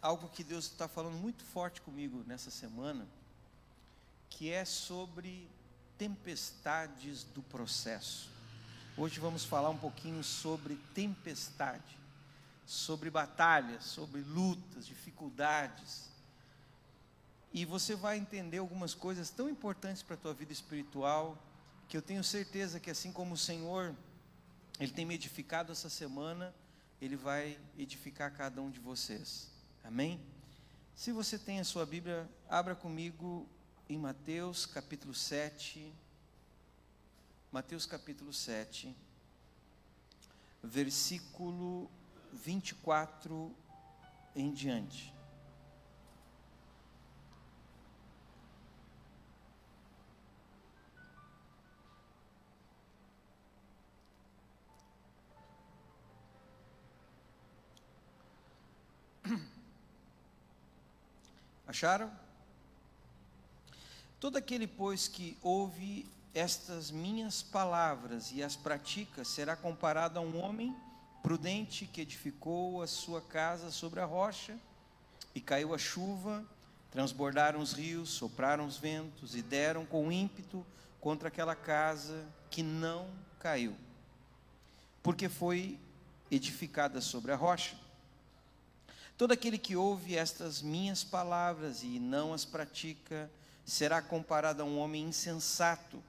algo que Deus está falando muito forte comigo nessa semana, que é sobre tempestades do processo. Hoje vamos falar um pouquinho sobre tempestade, sobre batalhas, sobre lutas, dificuldades. E você vai entender algumas coisas tão importantes para a tua vida espiritual, que eu tenho certeza que assim como o Senhor, Ele tem me edificado essa semana, Ele vai edificar cada um de vocês. Amém? Se você tem a sua Bíblia, abra comigo em Mateus capítulo 7. Mateus capítulo 7, versículo 24 em diante. Acharam? Todo aquele, pois, que ouve estas minhas palavras e as pratica será comparado a um homem prudente que edificou a sua casa sobre a rocha, e caiu a chuva, transbordaram os rios, sopraram os ventos e deram com ímpeto contra aquela casa que não caiu, porque foi edificada sobre a rocha. Todo aquele que ouve estas minhas palavras e não as pratica, será comparado a um homem insensato,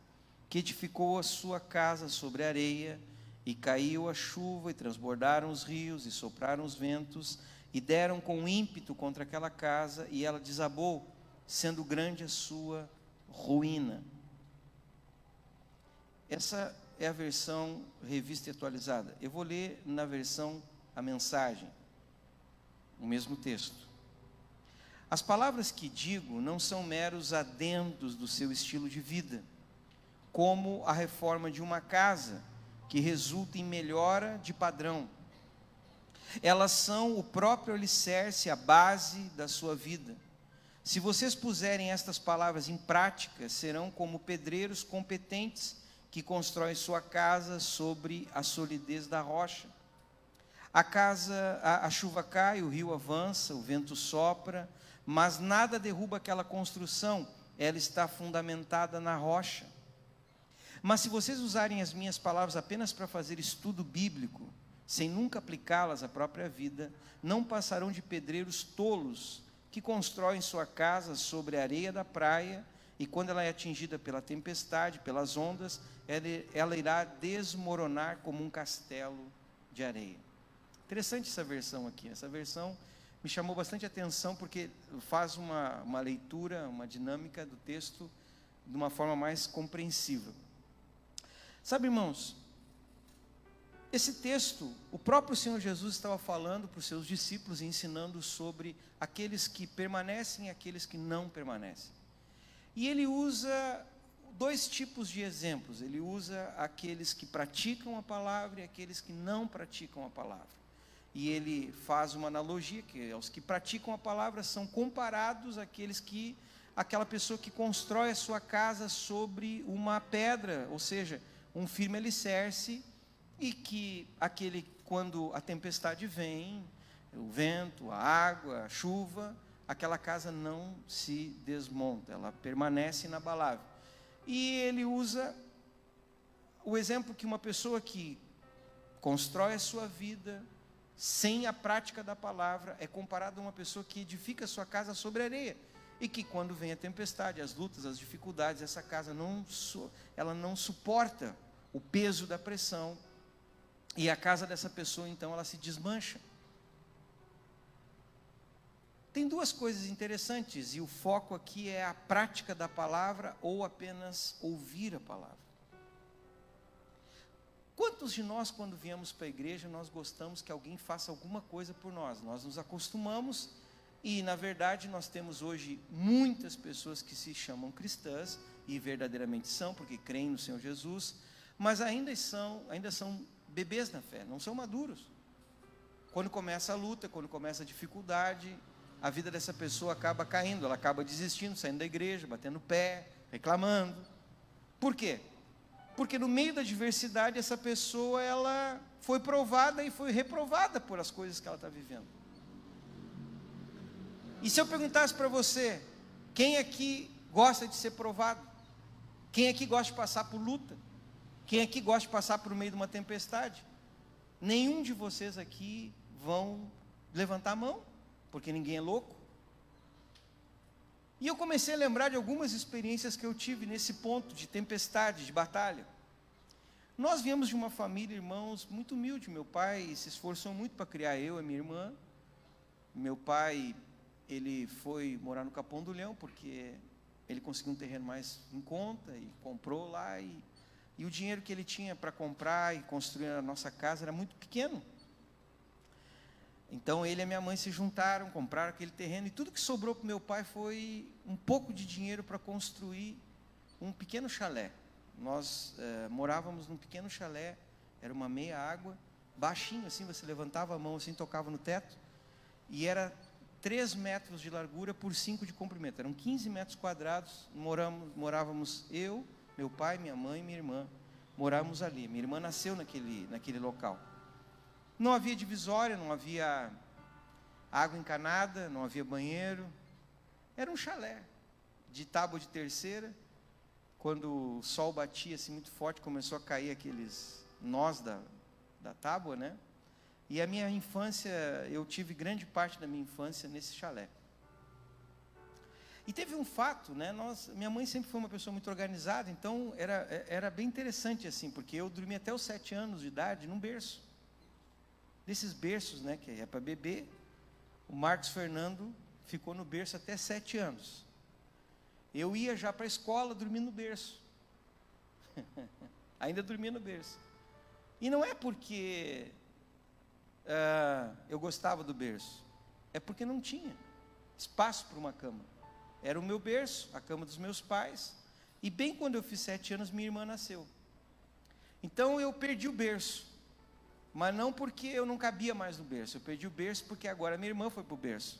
que edificou a sua casa sobre areia, e caiu a chuva, e transbordaram os rios, e sopraram os ventos, e deram com ímpeto contra aquela casa, e ela desabou, sendo grande a sua ruína. Essa é a versão revista e atualizada. Eu vou ler na versão a mensagem o mesmo texto. As palavras que digo não são meros adendos do seu estilo de vida, como a reforma de uma casa, que resulta em melhora de padrão. Elas são o próprio alicerce, a base da sua vida. Se vocês puserem estas palavras em prática, serão como pedreiros competentes que constroem sua casa sobre a solidez da rocha. A casa, a, a chuva cai, o rio avança, o vento sopra, mas nada derruba aquela construção, ela está fundamentada na rocha. Mas se vocês usarem as minhas palavras apenas para fazer estudo bíblico, sem nunca aplicá-las à própria vida, não passarão de pedreiros tolos que constroem sua casa sobre a areia da praia e quando ela é atingida pela tempestade, pelas ondas, ela, ela irá desmoronar como um castelo de areia. Interessante essa versão aqui. Essa versão me chamou bastante atenção porque faz uma, uma leitura, uma dinâmica do texto de uma forma mais compreensível. Sabe, irmãos, esse texto, o próprio Senhor Jesus estava falando para os seus discípulos e ensinando sobre aqueles que permanecem e aqueles que não permanecem. E ele usa dois tipos de exemplos. Ele usa aqueles que praticam a palavra e aqueles que não praticam a palavra e ele faz uma analogia que os que praticam a palavra são comparados àqueles que aquela pessoa que constrói a sua casa sobre uma pedra, ou seja, um firme alicerce e que aquele quando a tempestade vem, o vento, a água, a chuva, aquela casa não se desmonta, ela permanece inabalável. E ele usa o exemplo que uma pessoa que constrói a sua vida, sem a prática da palavra, é comparado a uma pessoa que edifica sua casa sobre areia. E que quando vem a tempestade, as lutas, as dificuldades, essa casa não, ela não suporta o peso da pressão. E a casa dessa pessoa, então, ela se desmancha. Tem duas coisas interessantes, e o foco aqui é a prática da palavra ou apenas ouvir a palavra. Quantos de nós, quando viemos para a igreja, nós gostamos que alguém faça alguma coisa por nós? Nós nos acostumamos e, na verdade, nós temos hoje muitas pessoas que se chamam cristãs e verdadeiramente são, porque creem no Senhor Jesus, mas ainda são, ainda são bebês na fé, não são maduros. Quando começa a luta, quando começa a dificuldade, a vida dessa pessoa acaba caindo, ela acaba desistindo, saindo da igreja, batendo pé, reclamando. Por quê? Porque no meio da diversidade essa pessoa ela foi provada e foi reprovada por as coisas que ela está vivendo. E se eu perguntasse para você, quem aqui gosta de ser provado? Quem aqui gosta de passar por luta? Quem aqui gosta de passar por meio de uma tempestade? Nenhum de vocês aqui vão levantar a mão, porque ninguém é louco. E eu comecei a lembrar de algumas experiências que eu tive nesse ponto de tempestade, de batalha. Nós viemos de uma família, irmãos, muito humilde. Meu pai se esforçou muito para criar eu e minha irmã. Meu pai, ele foi morar no Capão do Leão, porque ele conseguiu um terreno mais em conta e comprou lá. E, e o dinheiro que ele tinha para comprar e construir a nossa casa era muito pequeno. Então ele e minha mãe se juntaram, compraram aquele terreno e tudo que sobrou para meu pai foi um pouco de dinheiro para construir um pequeno chalé. Nós eh, morávamos num pequeno chalé, era uma meia água, baixinho assim, você levantava a mão assim, tocava no teto, e era 3 metros de largura por 5 de comprimento, eram 15 metros quadrados, moramos, morávamos eu, meu pai, minha mãe e minha irmã, morávamos ali, minha irmã nasceu naquele, naquele local. Não havia divisória, não havia água encanada, não havia banheiro. Era um chalé de tábua de terceira. Quando o sol batia assim muito forte, começou a cair aqueles nós da, da tábua, né? E a minha infância, eu tive grande parte da minha infância nesse chalé. E teve um fato, né? Nós, minha mãe sempre foi uma pessoa muito organizada, então era, era bem interessante assim, porque eu dormi até os sete anos de idade num berço desses berços, né, que é para beber, o Marcos Fernando ficou no berço até sete anos. Eu ia já para a escola dormindo no berço. Ainda dormia no berço. E não é porque uh, eu gostava do berço, é porque não tinha espaço para uma cama. Era o meu berço, a cama dos meus pais. E bem quando eu fiz sete anos, minha irmã nasceu. Então eu perdi o berço. Mas não porque eu não cabia mais no berço. Eu perdi o berço porque agora minha irmã foi para o berço.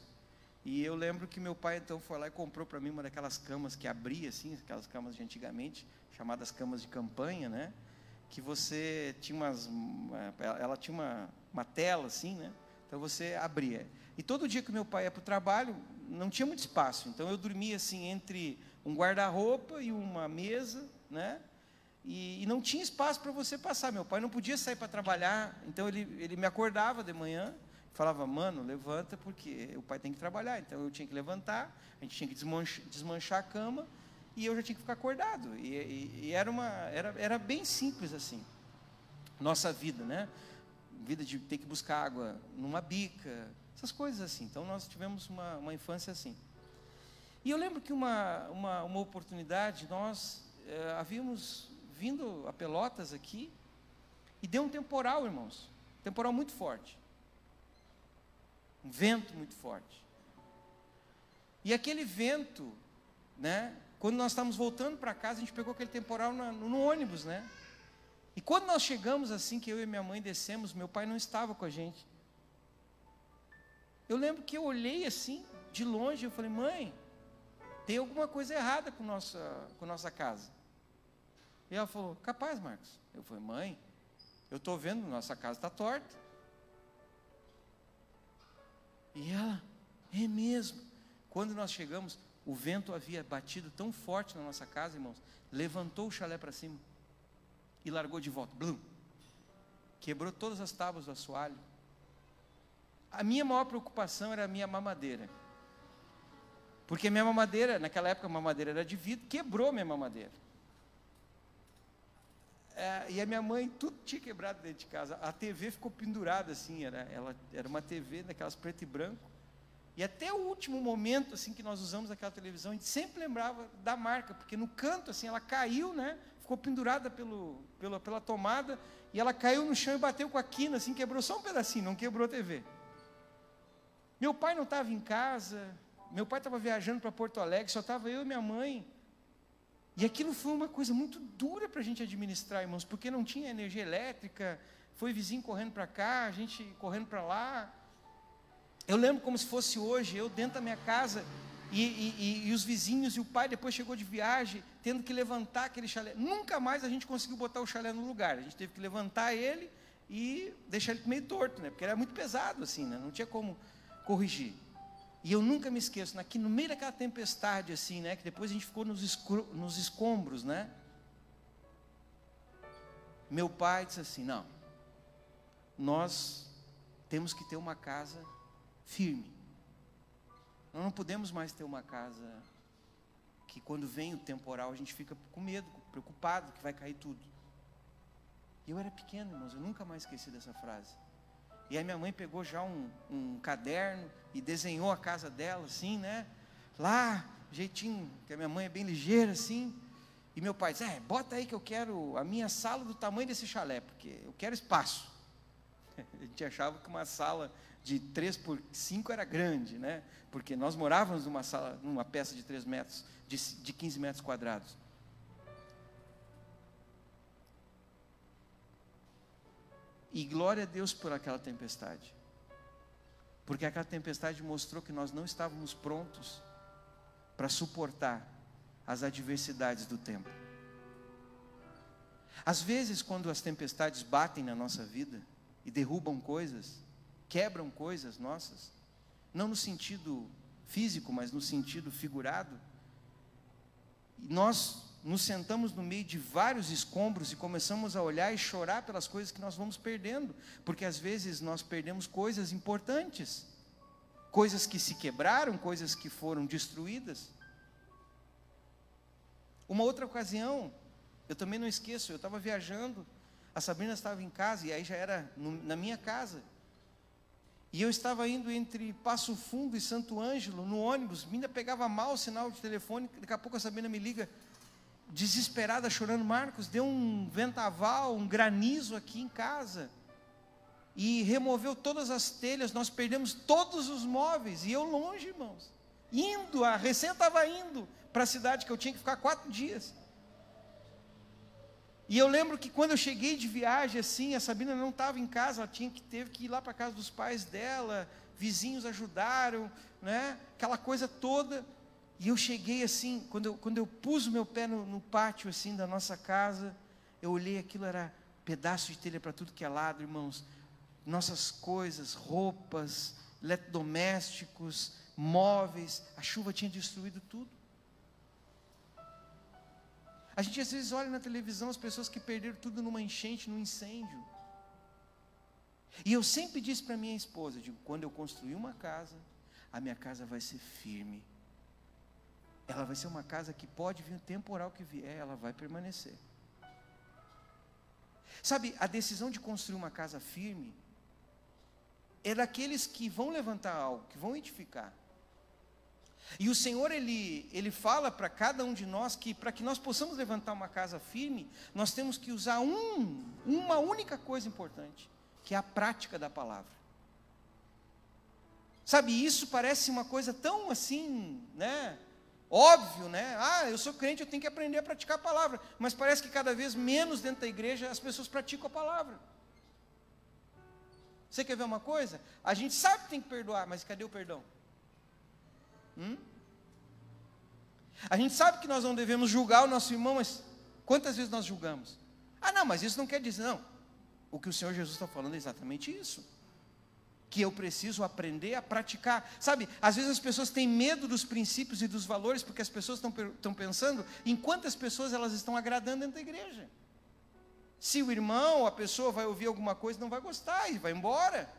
E eu lembro que meu pai então foi lá e comprou para mim uma daquelas camas que abria assim, aquelas camas de antigamente, chamadas camas de campanha, né? Que você tinha umas, ela tinha uma, uma tela assim, né? Então você abria. E todo dia que meu pai ia para o trabalho, não tinha muito espaço. Então eu dormia assim entre um guarda-roupa e uma mesa, né? E, e não tinha espaço para você passar. Meu pai não podia sair para trabalhar, então ele, ele me acordava de manhã, falava, mano, levanta, porque o pai tem que trabalhar. Então eu tinha que levantar, a gente tinha que desmanchar, desmanchar a cama, e eu já tinha que ficar acordado. E, e, e, era, uma, era, era bem simples assim, nossa vida, né? Vida de ter que buscar água numa bica, essas coisas assim. Então nós tivemos uma, uma infância assim. E eu lembro que uma, uma, uma oportunidade, nós eh, havíamos vindo a Pelotas aqui e deu um temporal, irmãos. Temporal muito forte. Um vento muito forte. E aquele vento, né? Quando nós estávamos voltando para casa, a gente pegou aquele temporal no, no ônibus, né? E quando nós chegamos assim, que eu e minha mãe descemos, meu pai não estava com a gente. Eu lembro que eu olhei assim, de longe, eu falei, mãe, tem alguma coisa errada com nossa, com nossa casa. E ela falou: Capaz, Marcos. Eu falei: Mãe, eu estou vendo, nossa casa está torta. E ela: É mesmo. Quando nós chegamos, o vento havia batido tão forte na nossa casa, irmãos, levantou o chalé para cima e largou de volta. Blum. Quebrou todas as tábuas do assoalho. A minha maior preocupação era a minha mamadeira. Porque minha mamadeira, naquela época a mamadeira era de vidro, quebrou minha mamadeira. É, e a minha mãe, tudo tinha quebrado dentro de casa. A TV ficou pendurada assim, era, ela, era uma TV daquelas preto e branco. E até o último momento assim que nós usamos aquela televisão, a gente sempre lembrava da marca, porque no canto assim ela caiu, né? Ficou pendurada pelo, pela, pela tomada e ela caiu no chão e bateu com a quina, assim, quebrou só um pedacinho, não quebrou a TV. Meu pai não estava em casa, meu pai estava viajando para Porto Alegre, só estava eu e minha mãe. E aquilo foi uma coisa muito dura para a gente administrar, irmãos, porque não tinha energia elétrica, foi vizinho correndo para cá, a gente correndo para lá. Eu lembro como se fosse hoje, eu dentro da minha casa, e, e, e, os vizinhos e o pai depois chegou de viagem, tendo que levantar aquele chalé. Nunca mais a gente conseguiu botar o chalé no lugar. A gente teve que levantar ele e deixar ele meio torto, né? Porque era muito pesado assim, né? Não tinha como corrigir. E eu nunca me esqueço, aqui no meio daquela tempestade, assim, né? Que depois a gente ficou nos, nos escombros, né? Meu pai disse assim: não, nós temos que ter uma casa firme. Nós não podemos mais ter uma casa que quando vem o temporal a gente fica com medo, preocupado que vai cair tudo. Eu era pequeno, irmãos, eu nunca mais esqueci dessa frase. E aí minha mãe pegou já um, um caderno e desenhou a casa dela, assim, né? Lá, jeitinho, que a minha mãe é bem ligeira, assim. E meu pai disse, é, bota aí que eu quero a minha sala do tamanho desse chalé, porque eu quero espaço. A gente achava que uma sala de 3 por 5 era grande, né? Porque nós morávamos numa sala, numa peça de 3 metros, de, de 15 metros quadrados. E glória a Deus por aquela tempestade. Porque aquela tempestade mostrou que nós não estávamos prontos para suportar as adversidades do tempo. Às vezes, quando as tempestades batem na nossa vida e derrubam coisas, quebram coisas nossas, não no sentido físico, mas no sentido figurado, nós nos sentamos no meio de vários escombros e começamos a olhar e chorar pelas coisas que nós vamos perdendo, porque às vezes nós perdemos coisas importantes, coisas que se quebraram, coisas que foram destruídas. Uma outra ocasião, eu também não esqueço, eu estava viajando, a Sabrina estava em casa, e aí já era no, na minha casa. E eu estava indo entre Passo Fundo e Santo Ângelo, no ônibus, ainda pegava mal o sinal de telefone, daqui a pouco a Sabrina me liga, desesperada, chorando, Marcos, deu um ventaval, um granizo aqui em casa. E removeu todas as telhas, nós perdemos todos os móveis, e eu longe, irmãos. Indo, a recém estava indo para a cidade que eu tinha que ficar quatro dias. E eu lembro que quando eu cheguei de viagem assim, a Sabina não estava em casa, ela tinha que teve que ir lá para casa dos pais dela, vizinhos ajudaram, né? Aquela coisa toda. E eu cheguei assim, quando eu, quando eu pus o meu pé no, no pátio assim da nossa casa, eu olhei aquilo era pedaço de telha para tudo que é lado, irmãos. Nossas coisas, roupas, eletrodomésticos, móveis, a chuva tinha destruído tudo. A gente às vezes olha na televisão as pessoas que perderam tudo numa enchente, num incêndio. E eu sempre disse para minha esposa, digo, quando eu construir uma casa, a minha casa vai ser firme. Ela vai ser uma casa que pode vir o temporal que vier, ela vai permanecer. Sabe, a decisão de construir uma casa firme é daqueles que vão levantar algo, que vão edificar. E o Senhor, Ele, ele fala para cada um de nós que para que nós possamos levantar uma casa firme, nós temos que usar um, uma única coisa importante, que é a prática da palavra. Sabe, isso parece uma coisa tão assim, né? Óbvio, né? Ah, eu sou crente, eu tenho que aprender a praticar a palavra. Mas parece que cada vez menos dentro da igreja as pessoas praticam a palavra. Você quer ver uma coisa? A gente sabe que tem que perdoar, mas cadê o perdão? Hum? A gente sabe que nós não devemos julgar o nosso irmão, mas quantas vezes nós julgamos? Ah, não, mas isso não quer dizer, não. O que o Senhor Jesus está falando é exatamente isso. Que eu preciso aprender a praticar. Sabe, às vezes as pessoas têm medo dos princípios e dos valores, porque as pessoas estão, pensando em quantas pessoas elas estão agradando dentro da igreja. Se o irmão, a pessoa vai ouvir alguma coisa, não vai gostar e vai embora.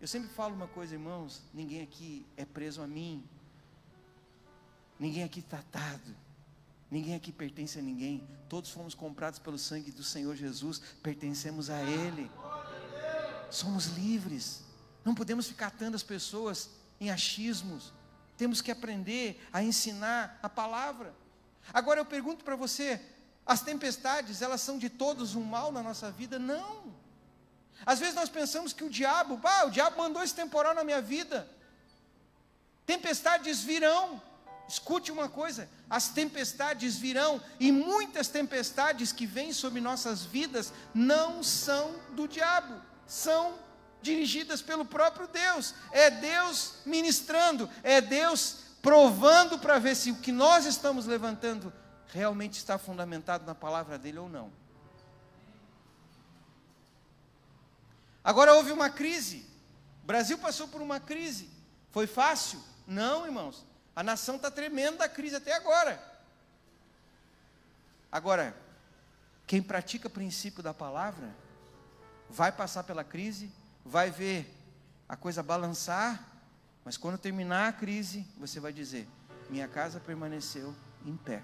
Eu sempre falo uma coisa, irmãos: ninguém aqui é preso a mim, Ninguém aqui está atado. Ninguém aqui pertence a ninguém. Todos fomos comprados pelo sangue do Senhor Jesus. Pertencemos a Ele. Somos livres. Não podemos ficar atando as pessoas em achismos. Temos que aprender a ensinar a palavra. Agora eu pergunto para você: as tempestades, elas são de todos um mal na nossa vida? Não. Às vezes nós pensamos que o diabo, ah, o diabo mandou esse temporal na minha vida. Tempestades virão. Escute uma coisa: as tempestades virão, e muitas tempestades que vêm sobre nossas vidas não são do diabo, são dirigidas pelo próprio Deus. É Deus ministrando, é Deus provando para ver se o que nós estamos levantando realmente está fundamentado na palavra dele ou não. Agora houve uma crise. O Brasil passou por uma crise. Foi fácil? Não, irmãos. A nação está tremendo da crise até agora. Agora, quem pratica o princípio da palavra, vai passar pela crise, vai ver a coisa balançar, mas quando terminar a crise, você vai dizer: Minha casa permaneceu em pé,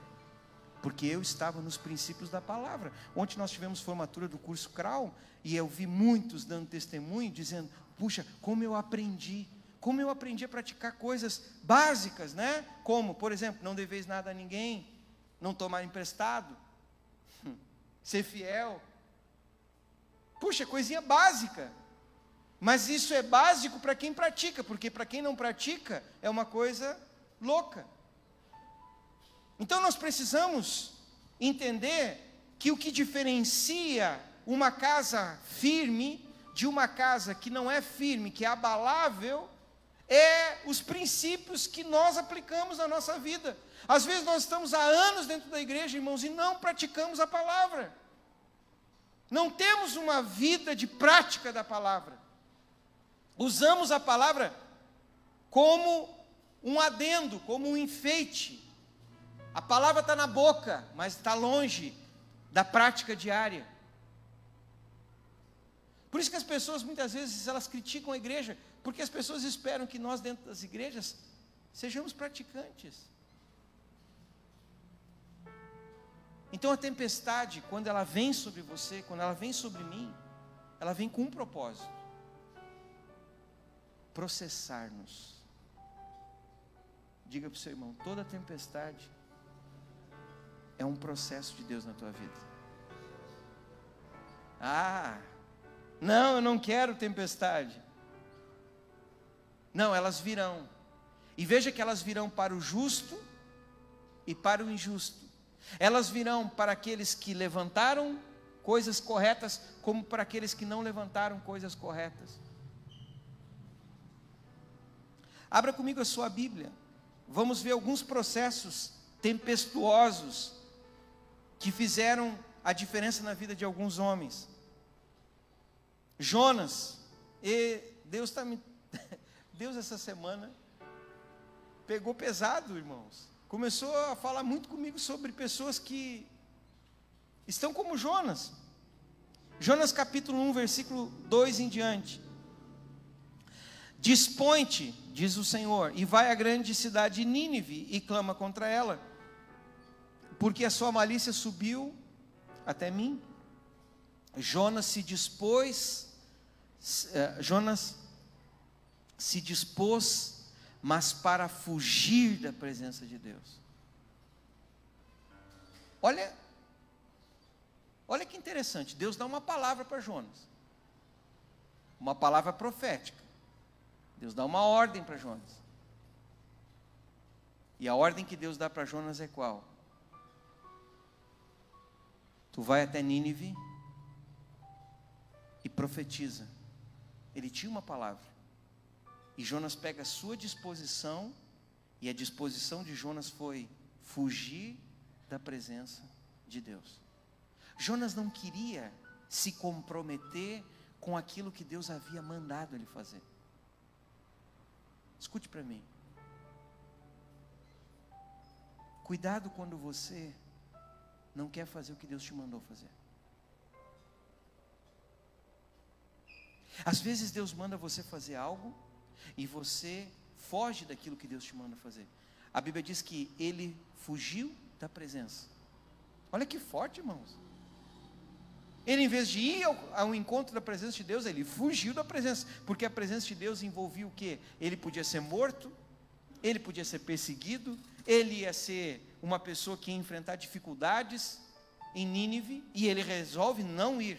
porque eu estava nos princípios da palavra. Ontem nós tivemos formatura do curso CRAU, e eu vi muitos dando testemunho, dizendo: Puxa, como eu aprendi como eu aprendi a praticar coisas básicas, né? Como, por exemplo, não deveis nada a ninguém, não tomar emprestado, ser fiel. Puxa, coisinha básica. Mas isso é básico para quem pratica, porque para quem não pratica é uma coisa louca. Então nós precisamos entender que o que diferencia uma casa firme de uma casa que não é firme, que é abalável, é os princípios que nós aplicamos na nossa vida. Às vezes nós estamos há anos dentro da igreja, irmãos, e não praticamos a palavra. Não temos uma vida de prática da palavra. Usamos a palavra como um adendo, como um enfeite. A palavra está na boca, mas está longe da prática diária. Por isso que as pessoas muitas vezes elas criticam a igreja, porque as pessoas esperam que nós, dentro das igrejas, sejamos praticantes. Então a tempestade, quando ela vem sobre você, quando ela vem sobre mim, ela vem com um propósito: processar-nos. Diga para o seu irmão: toda tempestade é um processo de Deus na tua vida. Ah, não, eu não quero tempestade. Não, elas virão. E veja que elas virão para o justo e para o injusto. Elas virão para aqueles que levantaram coisas corretas, como para aqueles que não levantaram coisas corretas. Abra comigo a sua Bíblia. Vamos ver alguns processos tempestuosos que fizeram a diferença na vida de alguns homens. Jonas, e Deus está me Deus essa semana pegou pesado, irmãos. Começou a falar muito comigo sobre pessoas que estão como Jonas. Jonas capítulo 1, versículo 2 em diante. Dispõe-te, diz o Senhor, e vai à grande cidade Nínive e clama contra ela, porque a sua malícia subiu até mim. Jonas se dispôs, eh, Jonas se dispôs, mas para fugir da presença de Deus. Olha, olha que interessante, Deus dá uma palavra para Jonas, uma palavra profética. Deus dá uma ordem para Jonas. E a ordem que Deus dá para Jonas é qual? Tu vai até Nínive e profetiza. Ele tinha uma palavra. E Jonas pega a sua disposição, e a disposição de Jonas foi fugir da presença de Deus. Jonas não queria se comprometer com aquilo que Deus havia mandado ele fazer. Escute para mim. Cuidado quando você não quer fazer o que Deus te mandou fazer. Às vezes Deus manda você fazer algo e você foge daquilo que Deus te manda fazer. A Bíblia diz que ele fugiu da presença. Olha que forte, irmãos. Ele, em vez de ir ao, ao, encontro da presença de Deus, ele fugiu da presença, porque a presença de Deus envolvia o que? Ele podia ser morto, ele podia ser perseguido, ele ia ser uma pessoa que ia enfrentar dificuldades em Nínive, e ele resolve não ir.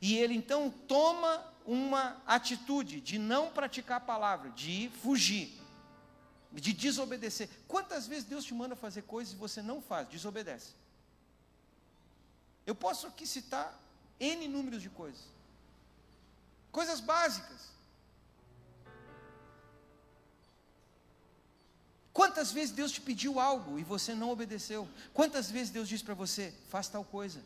E ele então toma uma atitude de não praticar a palavra, de fugir, de desobedecer. Quantas vezes Deus te manda fazer coisas e você não faz, desobedece? Eu posso aqui citar N números de coisas, coisas básicas. Quantas vezes Deus te pediu algo e você não obedeceu? Quantas vezes Deus disse para você, faz tal coisa,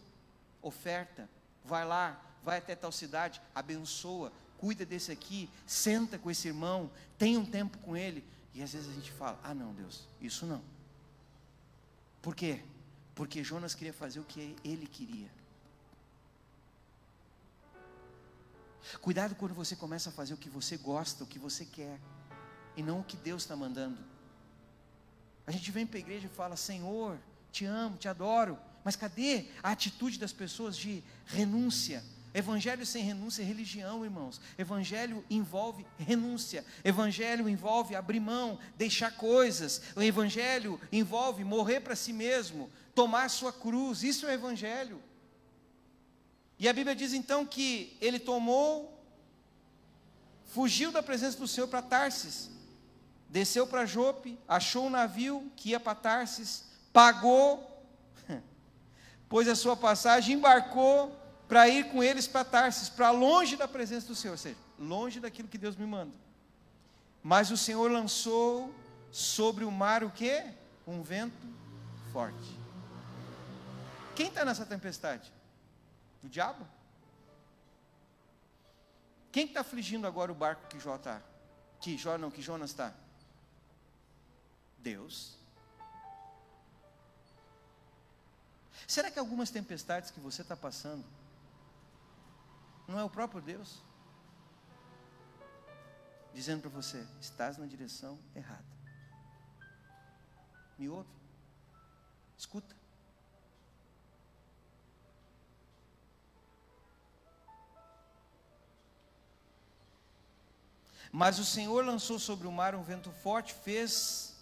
oferta, vai lá, vai até tal cidade, abençoa, cuida desse aqui, senta com esse irmão, tem um tempo com ele. E às vezes a gente fala: ah, não, Deus, isso não. Por quê? Porque Jonas queria fazer o que ele queria. Cuidado quando você começa a fazer o que você gosta, o que você quer, e não o que Deus está mandando. A gente vem para a igreja e fala: Senhor, te amo, te adoro, mas cadê a atitude das pessoas de renúncia? Evangelho sem renúncia é religião, irmãos. Evangelho envolve renúncia. Evangelho envolve abrir mão, deixar coisas. O Evangelho envolve morrer para si mesmo, tomar sua cruz. Isso é Evangelho. E a Bíblia diz então que ele tomou, fugiu da presença do Senhor para Tarsis, desceu para Jope, achou um navio que ia para Tarsis, pagou, pôs a sua passagem, embarcou para ir com eles para Tarsis, para longe da presença do Senhor, ou seja, longe daquilo que Deus me manda. Mas o Senhor lançou sobre o mar o que? Um vento forte. Quem está nessa tempestade? O diabo? Quem está afligindo agora o barco que Jó está? Que Jó não, que Jonas está? Deus. Será que algumas tempestades que você está passando não é o próprio Deus dizendo para você: estás na direção errada? Me ouve? Escuta. Mas o Senhor lançou sobre o mar um vento forte, fez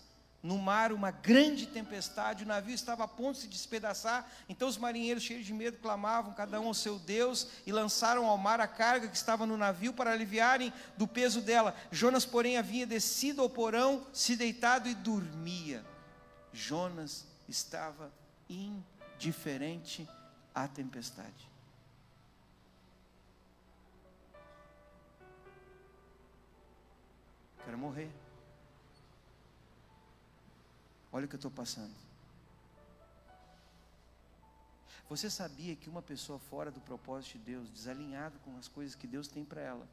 no mar uma grande tempestade, o navio estava a ponto de se despedaçar, então os marinheiros, cheios de medo, clamavam cada um ao seu Deus e lançaram ao mar a carga que estava no navio para aliviarem do peso dela. Jonas, porém, havia descido ao porão, se deitado e dormia. Jonas estava indiferente à tempestade. Quero morrer. Olha o que eu estou passando. Você sabia que uma pessoa fora do propósito de Deus, desalinhado com as coisas que Deus tem para ela,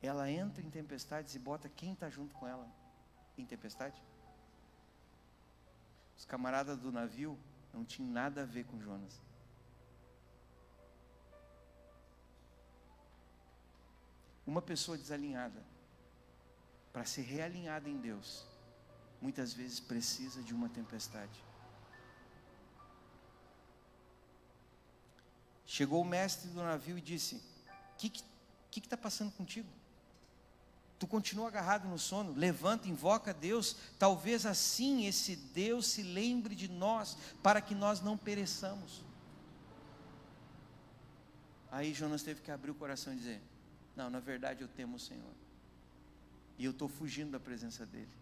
ela entra em tempestades e bota quem está junto com ela em tempestade? Os camaradas do navio não tinham nada a ver com Jonas. Uma pessoa desalinhada, para ser realinhada em Deus, muitas vezes precisa de uma tempestade. Chegou o mestre do navio e disse: O que está que, que passando contigo? Tu continua agarrado no sono, levanta, invoca Deus, talvez assim esse Deus se lembre de nós, para que nós não pereçamos. Aí Jonas teve que abrir o coração e dizer: Não, na verdade eu temo o Senhor, e eu estou fugindo da presença dEle.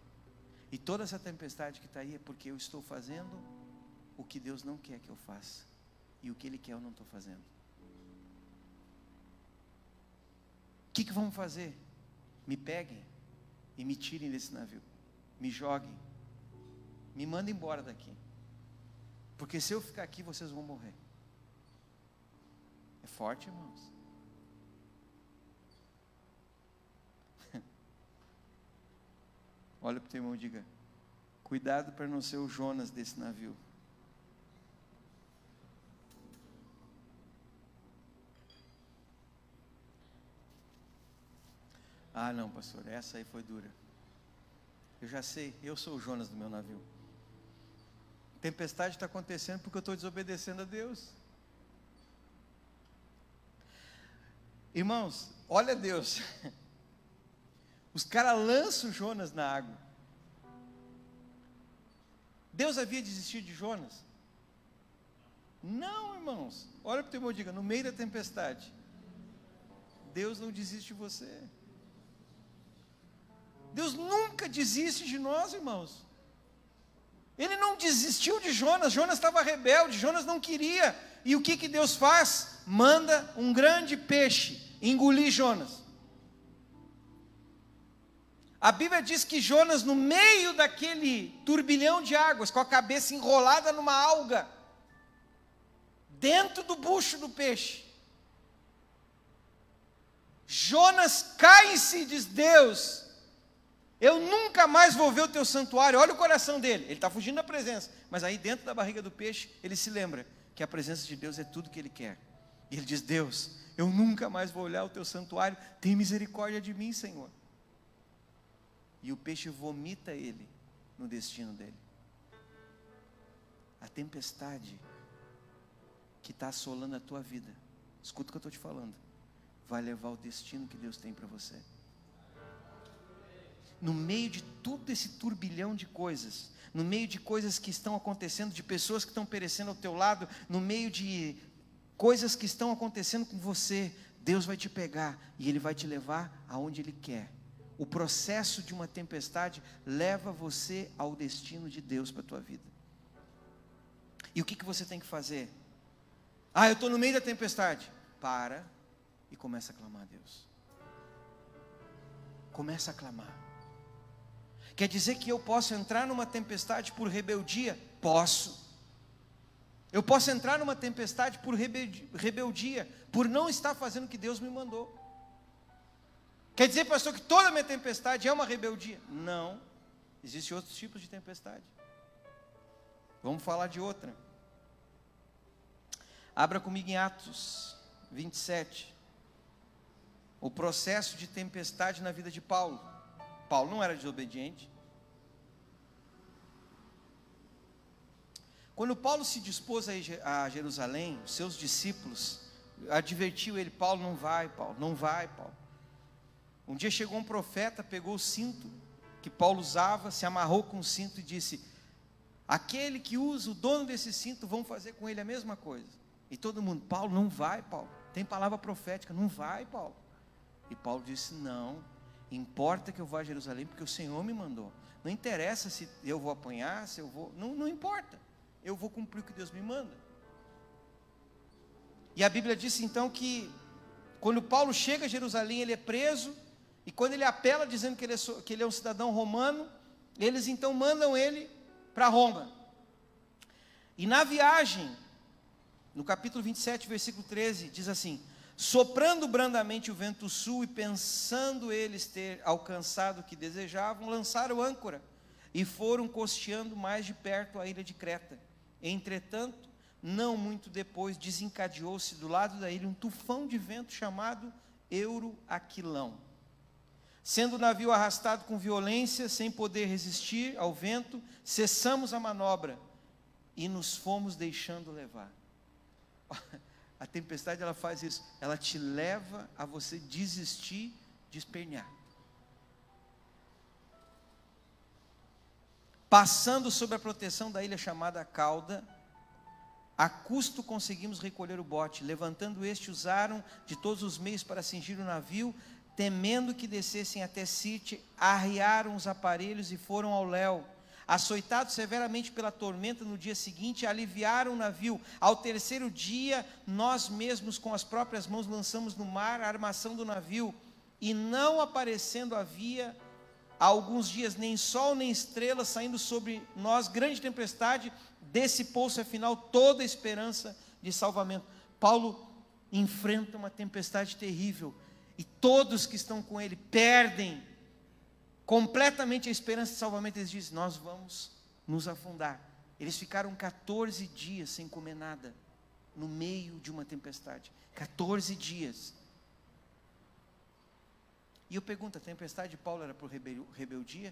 E toda essa tempestade que está aí é porque eu estou fazendo o que Deus não quer que eu faça. E o que Ele quer eu não estou fazendo. O que, que vamos fazer? Me peguem e me tirem desse navio. Me joguem. Me mandem embora daqui. Porque se eu ficar aqui, vocês vão morrer. É forte, irmãos. Olha para o teu irmão e diga: Cuidado para não ser o Jonas desse navio. Ah, não, pastor, essa aí foi dura. Eu já sei, eu sou o Jonas do meu navio. Tempestade está acontecendo porque eu estou desobedecendo a Deus. Irmãos, olha Deus. Os caras lançam Jonas na água. Deus havia desistido de Jonas? Não, irmãos. Olha para o teu irmão e diga: no meio da tempestade, Deus não desiste de você. Deus nunca desiste de nós, irmãos. Ele não desistiu de Jonas, Jonas estava rebelde, Jonas não queria. E o que, que Deus faz? Manda um grande peixe engolir Jonas. A Bíblia diz que Jonas, no meio daquele turbilhão de águas, com a cabeça enrolada numa alga, dentro do bucho do peixe, Jonas cai em si, diz Deus, Eu nunca mais vou ver o teu santuário. Olha o coração dele. Ele está fugindo da presença. Mas aí dentro da barriga do peixe, ele se lembra que a presença de Deus é tudo que ele quer. E ele diz: Deus, eu nunca mais vou olhar o teu santuário. Tem misericórdia de mim, Senhor. E o peixe vomita ele no destino dele. A tempestade que está assolando a tua vida, escuta o que eu estou te falando, vai levar o destino que Deus tem para você no meio de todo esse turbilhão de coisas, no meio de coisas que estão acontecendo, de pessoas que estão perecendo ao teu lado, no meio de coisas que estão acontecendo com você, Deus vai te pegar e Ele vai te levar aonde Ele quer. O processo de uma tempestade leva você ao destino de Deus para a tua vida. E o que, que você tem que fazer? Ah, eu estou no meio da tempestade. Para e começa a clamar a Deus. Começa a clamar. Quer dizer que eu posso entrar numa tempestade por rebeldia? Posso. Eu posso entrar numa tempestade por rebeldia, por não estar fazendo o que Deus me mandou. Quer dizer, pastor, que toda minha tempestade é uma rebeldia? Não. Existem outros tipos de tempestade. Vamos falar de outra. Abra comigo em Atos 27. O processo de tempestade na vida de Paulo. Paulo não era desobediente. Quando Paulo se dispôs a Jerusalém, seus discípulos advertiu ele: Paulo, não vai, Paulo, não vai, Paulo. Um dia chegou um profeta, pegou o cinto que Paulo usava, se amarrou com o cinto e disse: Aquele que usa, o dono desse cinto, vão fazer com ele a mesma coisa. E todo mundo, Paulo, não vai, Paulo. Tem palavra profética, não vai, Paulo. E Paulo disse: Não, Importa que eu vá a Jerusalém porque o Senhor me mandou. Não interessa se eu vou apanhar, se eu vou. Não, não importa. Eu vou cumprir o que Deus me manda. E a Bíblia diz então que quando Paulo chega a Jerusalém, ele é preso. E quando ele apela dizendo que ele é, que ele é um cidadão romano, eles então mandam ele para Roma. E na viagem, no capítulo 27, versículo 13, diz assim: Soprando brandamente o vento sul e pensando eles ter alcançado o que desejavam, lançaram âncora e foram costeando mais de perto a ilha de Creta. Entretanto, não muito depois, desencadeou-se do lado da ilha um tufão de vento chamado Euroaquilão. Sendo o navio arrastado com violência, sem poder resistir ao vento, cessamos a manobra e nos fomos deixando levar. A tempestade ela faz isso, ela te leva a você desistir de espernear. Passando sobre a proteção da ilha chamada Cauda, a custo conseguimos recolher o bote. Levantando este, usaram de todos os meios para cingir o navio, temendo que descessem até Sirte, arriaram os aparelhos e foram ao léu Açoitados severamente pela tormenta no dia seguinte, aliviaram o navio. Ao terceiro dia, nós mesmos com as próprias mãos lançamos no mar a armação do navio, e não aparecendo havia há alguns dias nem sol nem estrela saindo sobre nós, grande tempestade, desse poço afinal toda a esperança de salvamento. Paulo enfrenta uma tempestade terrível, e todos que estão com ele perdem completamente a esperança de salvamento, eles dizem: Nós vamos nos afundar. Eles ficaram 14 dias sem comer nada, no meio de uma tempestade. 14 dias. E eu pergunto: a tempestade de Paulo era por rebeldia?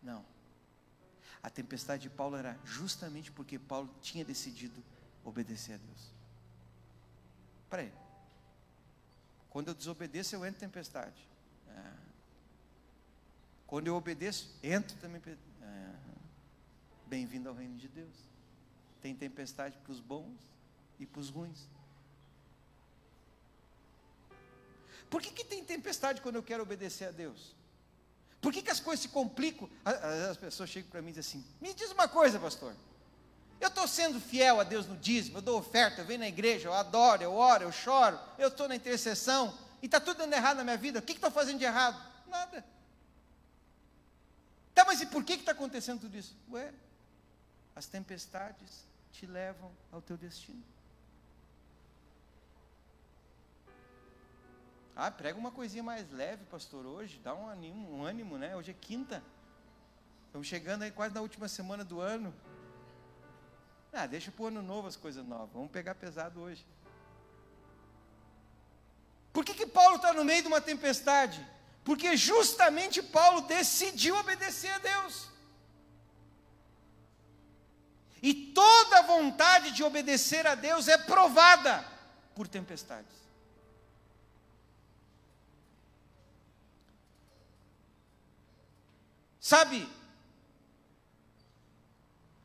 Não. A tempestade de Paulo era justamente porque Paulo tinha decidido obedecer a Deus. Peraí. Quando eu desobedeço, eu entro em tempestade. Ah. Quando eu obedeço, entro também. É, Bem-vindo ao reino de Deus. Tem tempestade para os bons e para os ruins. Por que, que tem tempestade quando eu quero obedecer a Deus? Por que, que as coisas se complicam? As pessoas chegam para mim e dizem assim: Me diz uma coisa, pastor. Eu estou sendo fiel a Deus no dízimo, eu dou oferta, eu venho na igreja, eu adoro, eu oro, eu choro, eu estou na intercessão, e está tudo dando errado na minha vida. O que estou fazendo de errado? Nada. Tá, mas e por que está acontecendo tudo isso? Ué, as tempestades te levam ao teu destino. Ah, prega uma coisinha mais leve, pastor, hoje, dá um ânimo, um ânimo, né? Hoje é quinta. Estamos chegando aí quase na última semana do ano. Ah, deixa para o ano novo as coisas novas. Vamos pegar pesado hoje. Por que, que Paulo está no meio de uma tempestade? Porque justamente Paulo decidiu obedecer a Deus. E toda vontade de obedecer a Deus é provada por tempestades. Sabe,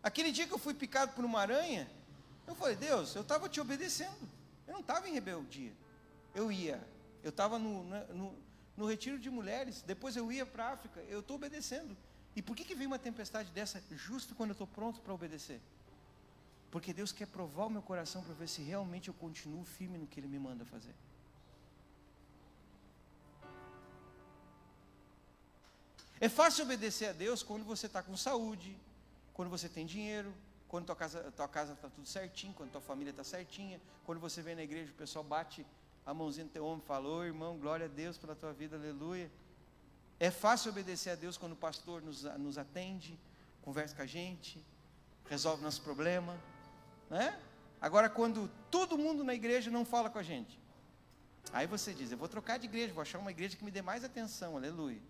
aquele dia que eu fui picado por uma aranha, eu falei, Deus, eu estava te obedecendo, eu não estava em rebeldia. Eu ia, eu estava no, no, no, retiro de mulheres, depois eu ia para a África, eu estou obedecendo. E por que, que vem uma tempestade dessa justo quando eu estou pronto para obedecer? Porque Deus quer provar o meu coração para ver se realmente eu continuo firme no que Ele me manda fazer. É fácil obedecer a Deus quando você está com saúde, quando você tem dinheiro, quando tua casa tua casa está tudo certinho, quando tua família está certinha, quando você vem na igreja o pessoal bate a mãozinha no teu ombro e ô irmão, glória a Deus pela tua vida, aleluia. É fácil obedecer a Deus quando o pastor nos, nos atende, conversa com a gente, resolve nosso problema, né? Agora, quando todo mundo na igreja não fala com a gente, aí você diz, eu vou trocar de igreja, vou achar uma igreja que me dê mais atenção, aleluia.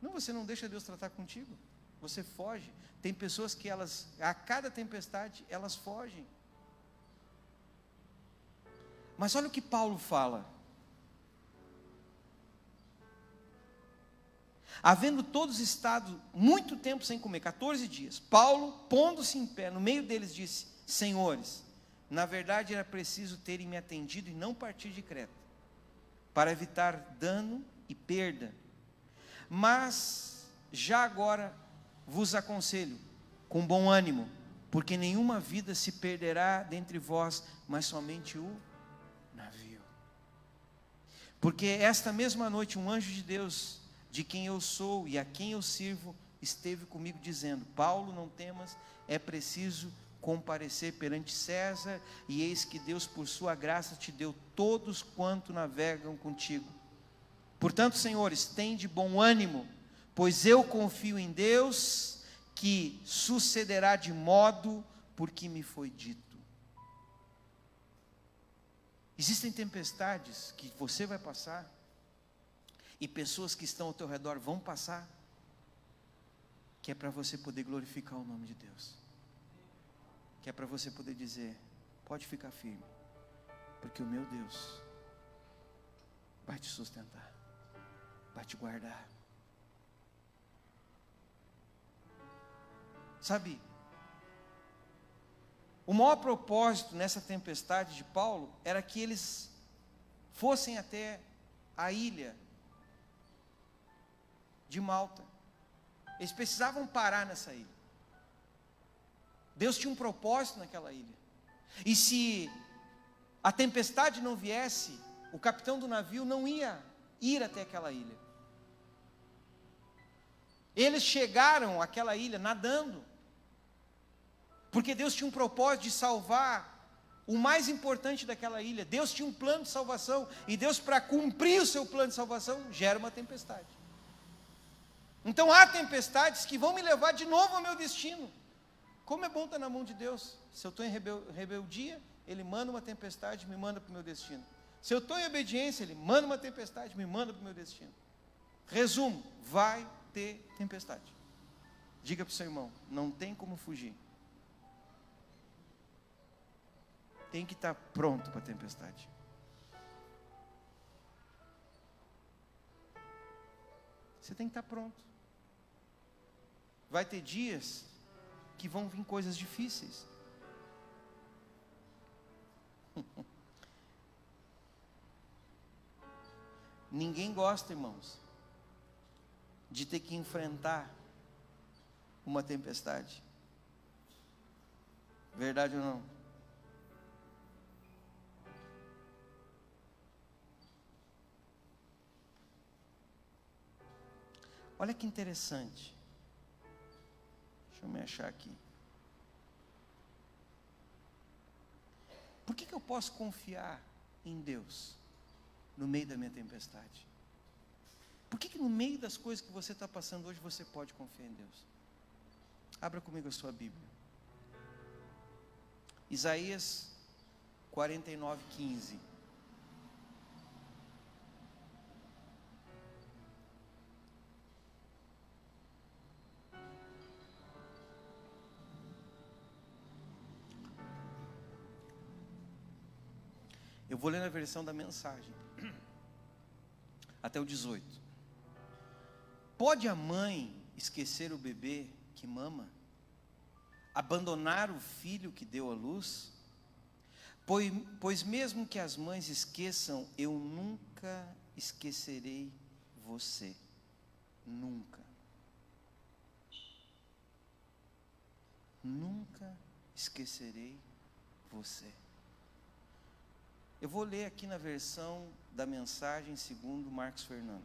Não, você não deixa Deus tratar contigo. Você foge. Tem pessoas que elas, a cada tempestade, elas fogem. Mas olha o que Paulo fala. Havendo todos estado muito tempo sem comer, 14 dias, Paulo, pondo-se em pé, no meio deles, disse: Senhores, na verdade era preciso terem me atendido e não partir de Creta, para evitar dano e perda mas já agora vos aconselho, com bom ânimo, porque nenhuma vida se perderá dentre vós, mas somente o navio. Porque esta mesma noite um anjo de Deus, de quem eu sou e a quem eu sirvo, esteve comigo dizendo: Paulo, não temas, é preciso comparecer perante César, e eis que Deus, por sua graça, te deu todos quanto navegam contigo. Portanto, senhores, tem de bom ânimo, pois eu confio em Deus, que sucederá de modo por que me foi dito. Existem tempestades que você vai passar, e pessoas que estão ao teu redor vão passar, que é para você poder glorificar o nome de Deus, que é para você poder dizer: pode ficar firme, porque o meu Deus vai te sustentar vai te guardar. Sabe, o maior propósito nessa tempestade de Paulo era que eles fossem até a ilha de Malta. Eles precisavam parar nessa ilha. Deus tinha um propósito naquela ilha. E se a tempestade não viesse, o capitão do navio não ia ir até aquela ilha. Eles chegaram àquela ilha nadando, porque Deus tinha um propósito de salvar o mais importante daquela ilha. Deus tinha um plano de salvação, e Deus, para cumprir o seu plano de salvação, gera uma tempestade. Então há tempestades que vão me levar de novo ao meu destino. Como é bom estar na mão de Deus. Se eu estou em rebeldia, Ele manda uma tempestade e me manda para o meu destino. Se eu estou em obediência, Ele manda uma tempestade e me manda para o meu destino. Resumo: vai ter tempestade. Diga para o seu irmão: não tem como fugir. Tem que estar pronto para a tempestade. Você tem que estar pronto. Vai ter dias que vão vir coisas difíceis. Ninguém gosta, irmãos, de ter que enfrentar uma tempestade. Verdade ou não? Olha que interessante. Deixa eu me achar aqui. Por que, que eu posso confiar em Deus no meio da minha tempestade? Por que, que no meio das coisas que você está passando hoje você pode confiar em Deus? Abra comigo a sua Bíblia. Isaías 49, 15. Eu vou ler na versão da mensagem, até o 18. Pode a mãe esquecer o bebê que mama? Abandonar o filho que deu à luz? Pois, pois mesmo que as mães esqueçam, eu nunca esquecerei você. Nunca. Nunca esquecerei você. Eu vou ler aqui na versão da mensagem segundo Marcos Fernando.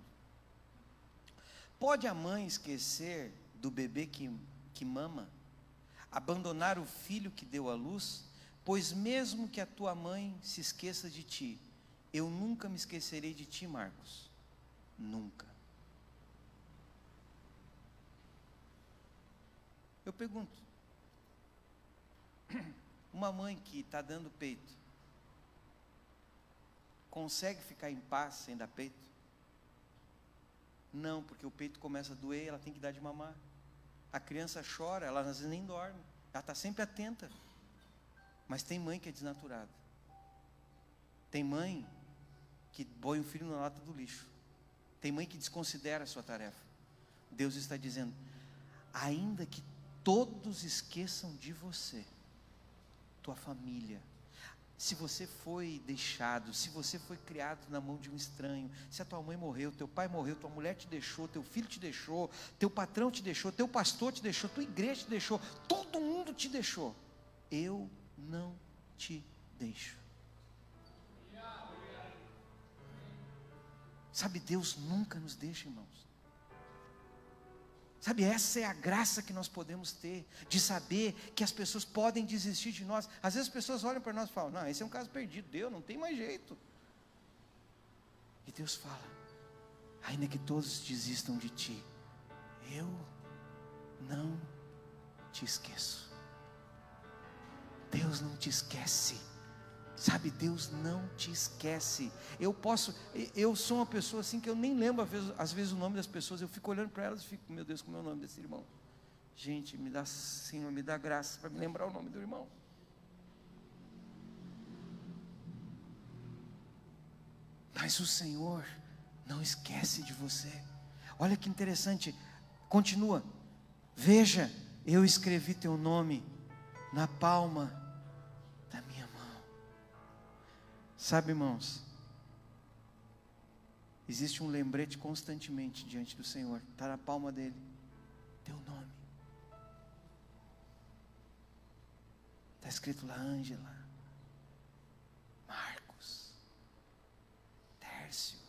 Pode a mãe esquecer do bebê que, que mama? Abandonar o filho que deu à luz? Pois mesmo que a tua mãe se esqueça de ti, eu nunca me esquecerei de ti, Marcos. Nunca. Eu pergunto: uma mãe que está dando peito, consegue ficar em paz sem dar peito? Não, porque o peito começa a doer, ela tem que dar de mamar. A criança chora, ela às vezes nem dorme, ela está sempre atenta. Mas tem mãe que é desnaturada. Tem mãe que põe o filho na lata do lixo. Tem mãe que desconsidera a sua tarefa. Deus está dizendo: ainda que todos esqueçam de você, tua família, se você foi deixado, se você foi criado na mão de um estranho, se a tua mãe morreu, teu pai morreu, tua mulher te deixou, teu filho te deixou, teu patrão te deixou, teu pastor te deixou, tua igreja te deixou, todo mundo te deixou, eu não te deixo. Sabe, Deus nunca nos deixa, irmãos. Sabe, essa é a graça que nós podemos ter, de saber que as pessoas podem desistir de nós. Às vezes as pessoas olham para nós e falam: Não, esse é um caso perdido, Deus, não tem mais jeito. E Deus fala: Ainda que todos desistam de ti, eu não te esqueço. Deus não te esquece. Sabe, Deus não te esquece. Eu posso, eu sou uma pessoa assim que eu nem lembro às vezes, às vezes o nome das pessoas, eu fico olhando para elas e fico, meu Deus, como é o nome desse irmão? Gente, me dá, Senhor, me dá graça para me lembrar o nome do irmão. Mas o Senhor não esquece de você. Olha que interessante, continua. Veja, eu escrevi teu nome na palma Sabe, irmãos, existe um lembrete constantemente diante do Senhor, está na palma dele, teu nome. Está escrito lá, Ângela, Marcos, Tércio,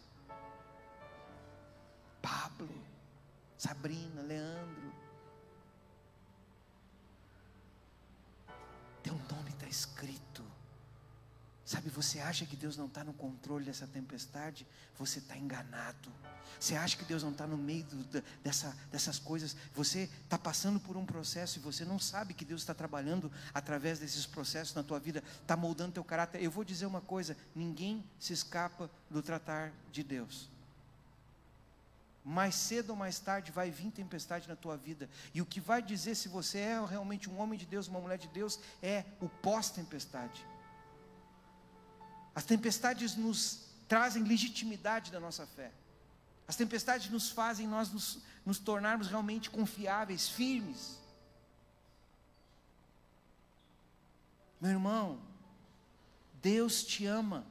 Pablo, Sabrina, Leandro. Teu nome está escrito Sabe, você acha que Deus não está no controle dessa tempestade? Você está enganado. Você acha que Deus não está no meio do, dessa, dessas coisas? Você está passando por um processo e você não sabe que Deus está trabalhando através desses processos na tua vida, está moldando teu caráter. Eu vou dizer uma coisa: ninguém se escapa do tratar de Deus. Mais cedo ou mais tarde vai vir tempestade na tua vida. E o que vai dizer se você é realmente um homem de Deus, uma mulher de Deus, é o pós-tempestade. As tempestades nos trazem legitimidade da nossa fé. As tempestades nos fazem nós nos, nos tornarmos realmente confiáveis, firmes. Meu irmão, Deus te ama.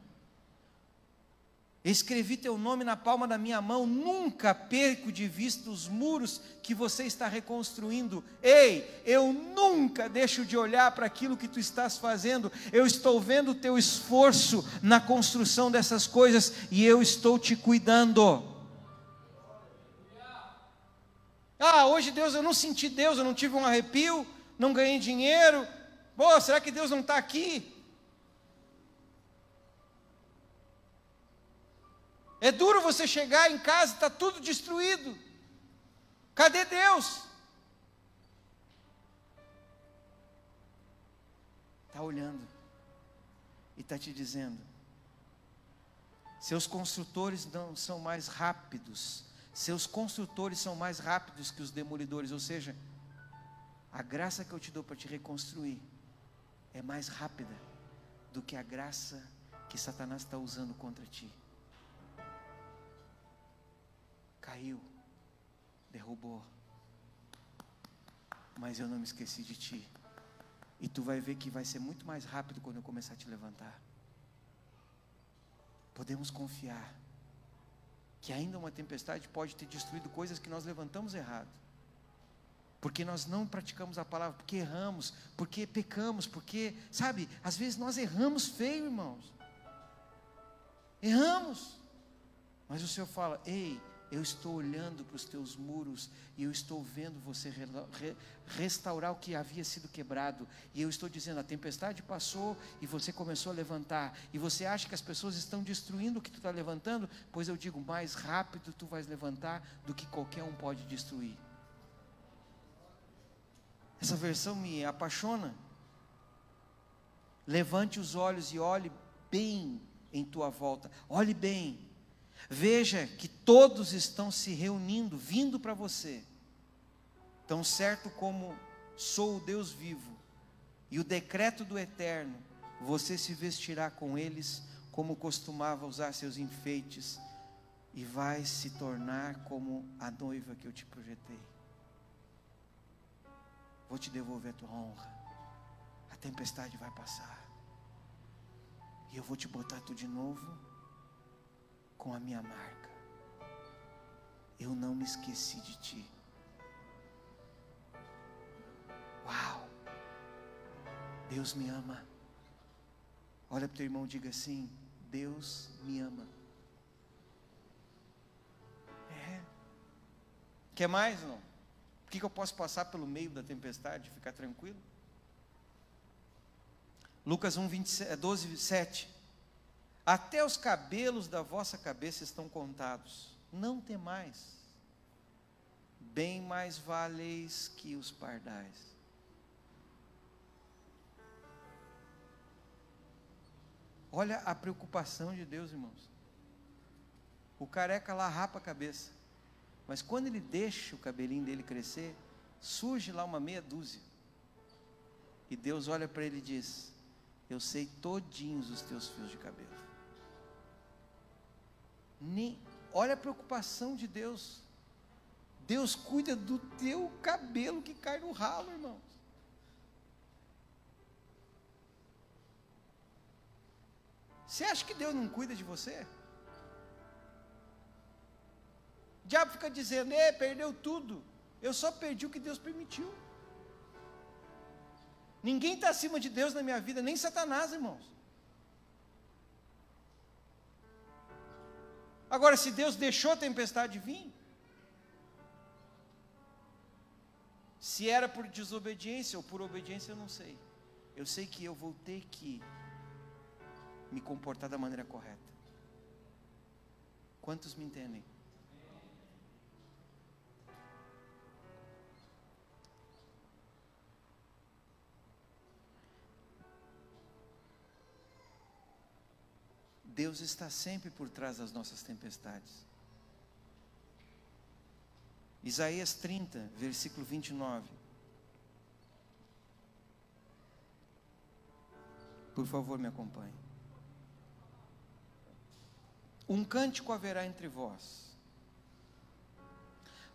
Escrevi teu nome na palma da minha mão, nunca perco de vista os muros que você está reconstruindo. Ei, eu nunca deixo de olhar para aquilo que tu estás fazendo. Eu estou vendo o teu esforço na construção dessas coisas e eu estou te cuidando. Ah, hoje Deus, eu não senti Deus, eu não tive um arrepio, não ganhei dinheiro. Pô, será que Deus não está aqui? É duro você chegar em casa e está tudo destruído. Cadê Deus? Está olhando e está te dizendo: seus construtores não são mais rápidos, seus construtores são mais rápidos que os demolidores, ou seja, a graça que eu te dou para te reconstruir é mais rápida do que a graça que Satanás está usando contra ti. Caiu, derrubou, mas eu não me esqueci de ti. E tu vai ver que vai ser muito mais rápido quando eu começar a te levantar. Podemos confiar que ainda uma tempestade pode ter destruído coisas que nós levantamos errado. Porque nós não praticamos a palavra, porque erramos, porque pecamos, porque, sabe, às vezes nós erramos feio, irmãos. Erramos. Mas o Senhor fala: "Ei, eu estou olhando para os teus muros e eu estou vendo você re, re, restaurar o que havia sido quebrado. E eu estou dizendo: a tempestade passou e você começou a levantar. E você acha que as pessoas estão destruindo o que tu está levantando? Pois eu digo: mais rápido tu vais levantar do que qualquer um pode destruir. Essa versão me apaixona. Levante os olhos e olhe bem em tua volta. Olhe bem Veja que todos estão se reunindo, vindo para você. Tão certo como sou o Deus vivo e o decreto do eterno, você se vestirá com eles como costumava usar seus enfeites e vai se tornar como a noiva que eu te projetei. Vou te devolver a tua honra. A tempestade vai passar. E eu vou te botar tudo de novo com a minha marca. Eu não me esqueci de ti. Uau! Deus me ama. Olha para o teu irmão e diga assim: Deus me ama. É. Quer mais não? Por que, que eu posso passar pelo meio da tempestade e ficar tranquilo? Lucas 1, 20, 12, 7. Até os cabelos da vossa cabeça estão contados. Não temais. Bem mais valeis que os pardais. Olha a preocupação de Deus, irmãos. O careca lá rapa a cabeça. Mas quando ele deixa o cabelinho dele crescer, surge lá uma meia dúzia. E Deus olha para ele e diz: Eu sei todinhos os teus fios de cabelo. Nem, olha a preocupação de Deus. Deus cuida do teu cabelo que cai no ralo, irmãos. Você acha que Deus não cuida de você? O diabo fica dizendo, é, perdeu tudo. Eu só perdi o que Deus permitiu. Ninguém está acima de Deus na minha vida, nem Satanás, irmãos. Agora, se Deus deixou a tempestade vir, se era por desobediência ou por obediência, eu não sei. Eu sei que eu vou ter que me comportar da maneira correta. Quantos me entendem? Deus está sempre por trás das nossas tempestades. Isaías 30, versículo 29. Por favor, me acompanhe. Um cântico haverá entre vós,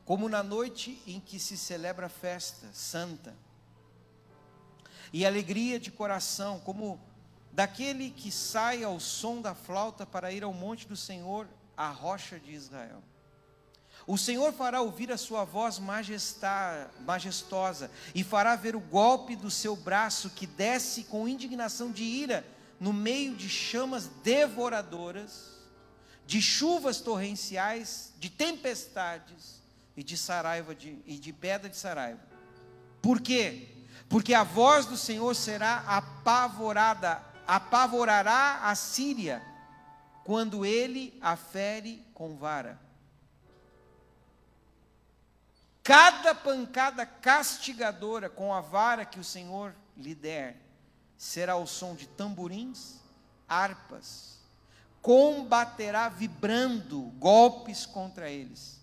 como na noite em que se celebra a festa santa, e alegria de coração, como daquele que sai ao som da flauta para ir ao monte do Senhor, a rocha de Israel. O Senhor fará ouvir a sua voz majestosa e fará ver o golpe do seu braço que desce com indignação de ira no meio de chamas devoradoras, de chuvas torrenciais, de tempestades e de saraiva de, e de pedra de saraiva. Por quê? Porque a voz do Senhor será apavorada apavorará a Síria quando ele a fere com vara. Cada pancada castigadora com a vara que o Senhor lhe der será o som de tamborins, harpas, combaterá vibrando golpes contra eles,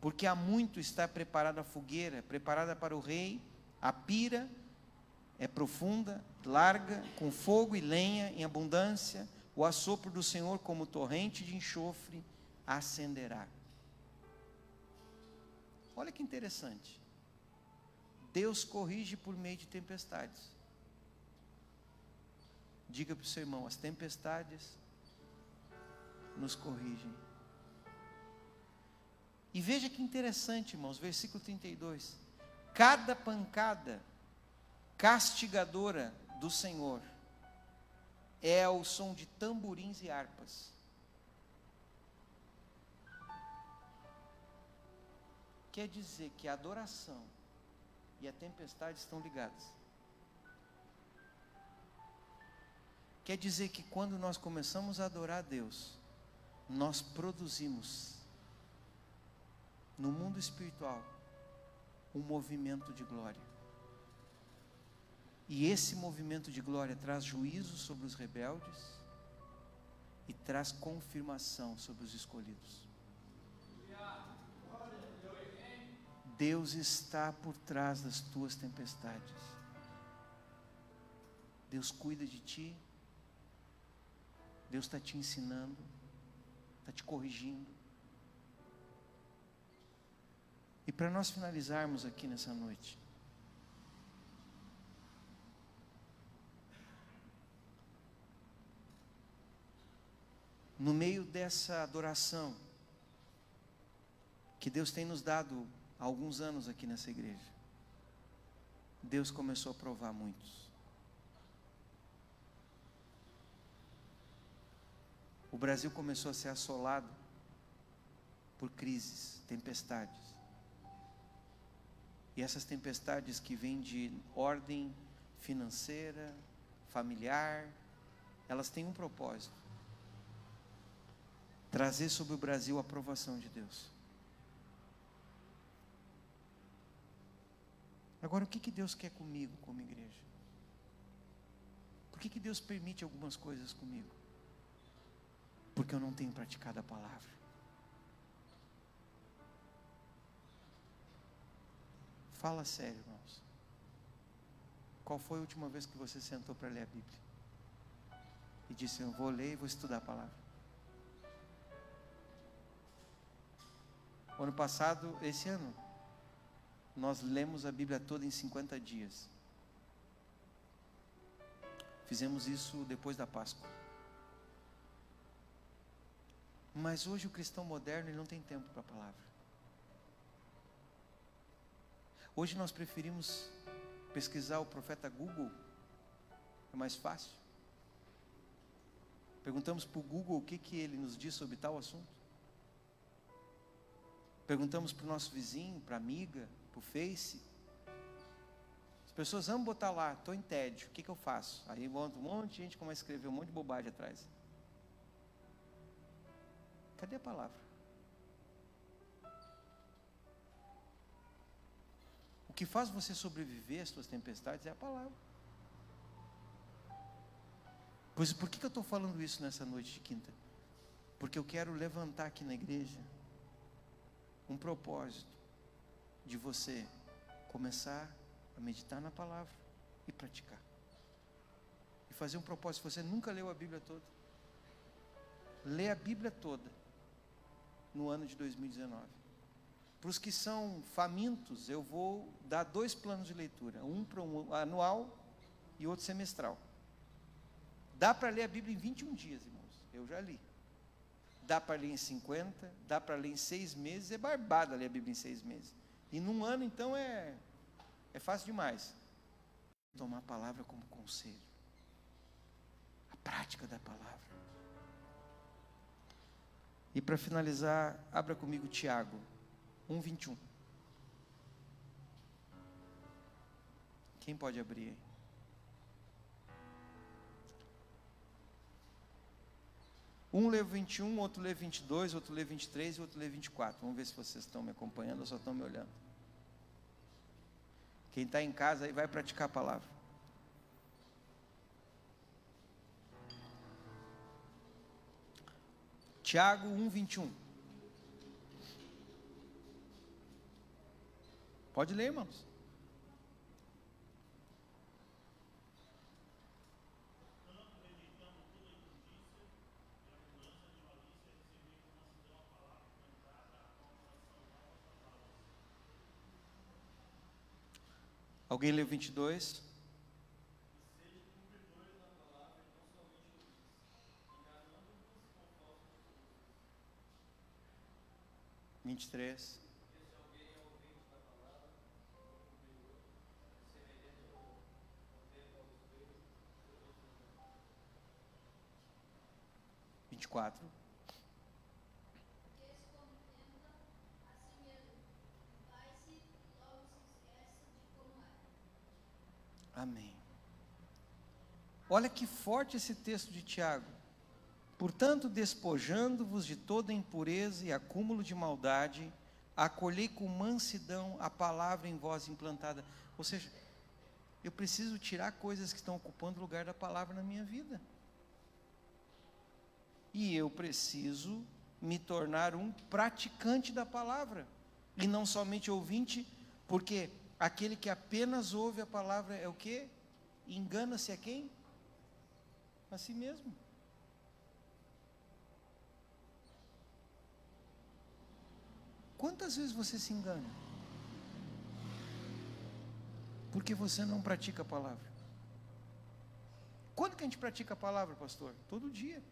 porque há muito está preparada a fogueira, preparada para o rei, a pira é profunda, larga, com fogo e lenha em abundância, o assopro do Senhor como torrente de enxofre acenderá. Olha que interessante. Deus corrige por meio de tempestades. Diga para o seu irmão: as tempestades nos corrigem. E veja que interessante, irmãos, versículo 32. Cada pancada castigadora do Senhor é o som de tamborins e harpas. Quer dizer que a adoração e a tempestade estão ligadas. Quer dizer que quando nós começamos a adorar a Deus, nós produzimos no mundo espiritual um movimento de glória. E esse movimento de glória traz juízo sobre os rebeldes e traz confirmação sobre os escolhidos. Deus está por trás das tuas tempestades. Deus cuida de ti. Deus está te ensinando, está te corrigindo. E para nós finalizarmos aqui nessa noite, no meio dessa adoração que Deus tem nos dado há alguns anos aqui nessa igreja, Deus começou a provar muitos. O Brasil começou a ser assolado por crises, tempestades. E essas tempestades que vêm de ordem financeira, familiar, elas têm um propósito: trazer sobre o Brasil a aprovação de Deus. Agora, o que, que Deus quer comigo, como igreja? Por que, que Deus permite algumas coisas comigo? Porque eu não tenho praticado a palavra. Fala sério, irmãos. Qual foi a última vez que você sentou para ler a Bíblia? E disse: Eu vou ler e vou estudar a palavra. O ano passado, esse ano, nós lemos a Bíblia toda em 50 dias. Fizemos isso depois da Páscoa. Mas hoje o cristão moderno não tem tempo para a palavra. Hoje nós preferimos pesquisar o profeta Google, é mais fácil. Perguntamos para o Google o que, que ele nos diz sobre tal assunto. Perguntamos para o nosso vizinho, para a amiga, para o Face. As pessoas amam botar lá, estou em tédio, o que, que eu faço? Aí um monte de gente começa a escrever um monte de bobagem atrás. Cadê a palavra? O que faz você sobreviver às suas tempestades é a palavra. Pois por que, que eu estou falando isso nessa noite de quinta? Porque eu quero levantar aqui na igreja um propósito de você começar a meditar na palavra e praticar. E fazer um propósito. Você nunca leu a Bíblia toda. Lê a Bíblia toda no ano de 2019. Para os que são famintos, eu vou dar dois planos de leitura: um para um anual e outro semestral. Dá para ler a Bíblia em 21 dias, irmãos. Eu já li. Dá para ler em 50, dá para ler em seis meses. É barbada ler a Bíblia em seis meses. E num ano, então, é, é fácil demais. Tomar a palavra como conselho. A prática da palavra. E para finalizar, abra comigo Tiago 1,21. Quem pode abrir aí? Um lê 21, outro lê 22, outro lê 23 e outro lê 24. Vamos ver se vocês estão me acompanhando ou só estão me olhando. Quem está em casa aí vai praticar a palavra. Tiago 1, 21. Pode ler, irmãos. Alguém leu 22? Vinte e três. Vinte e quatro. Amém. Olha que forte esse texto de Tiago. Portanto, despojando-vos de toda impureza e acúmulo de maldade, acolhei com mansidão a palavra em vós implantada. Ou seja, eu preciso tirar coisas que estão ocupando o lugar da palavra na minha vida. E eu preciso me tornar um praticante da palavra, e não somente ouvinte, porque Aquele que apenas ouve a palavra é o que? Engana-se a quem? A si mesmo. Quantas vezes você se engana? Porque você não pratica a palavra. Quando que a gente pratica a palavra, pastor? Todo dia.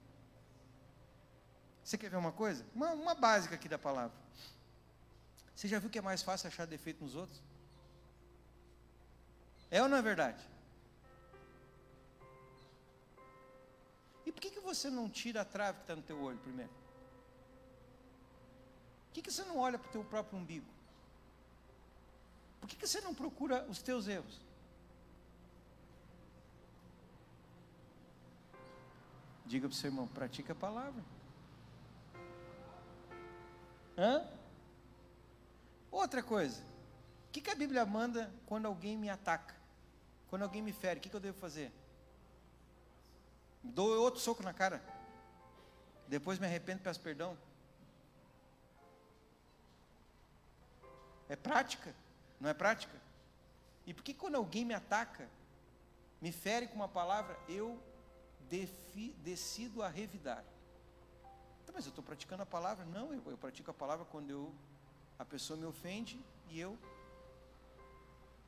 Você quer ver uma coisa? Uma, uma básica aqui da palavra. Você já viu que é mais fácil achar defeito nos outros? É ou não é verdade? E por que, que você não tira a trave que está no teu olho primeiro? Por que, que você não olha para o teu próprio umbigo? Por que, que você não procura os teus erros? Diga para o seu irmão, pratica a palavra. Hã? Outra coisa, o que, que a Bíblia manda quando alguém me ataca? Quando alguém me fere, o que, eu devo fazer? Dou outro soco na cara. Depois me arrependo e peço perdão. É prática, não é prática? E por que quando alguém me ataca, me fere com uma palavra, eu defi, decido a revidar? Então, mas eu estou praticando a palavra? Não, eu, eu pratico a palavra quando eu, a pessoa me ofende e eu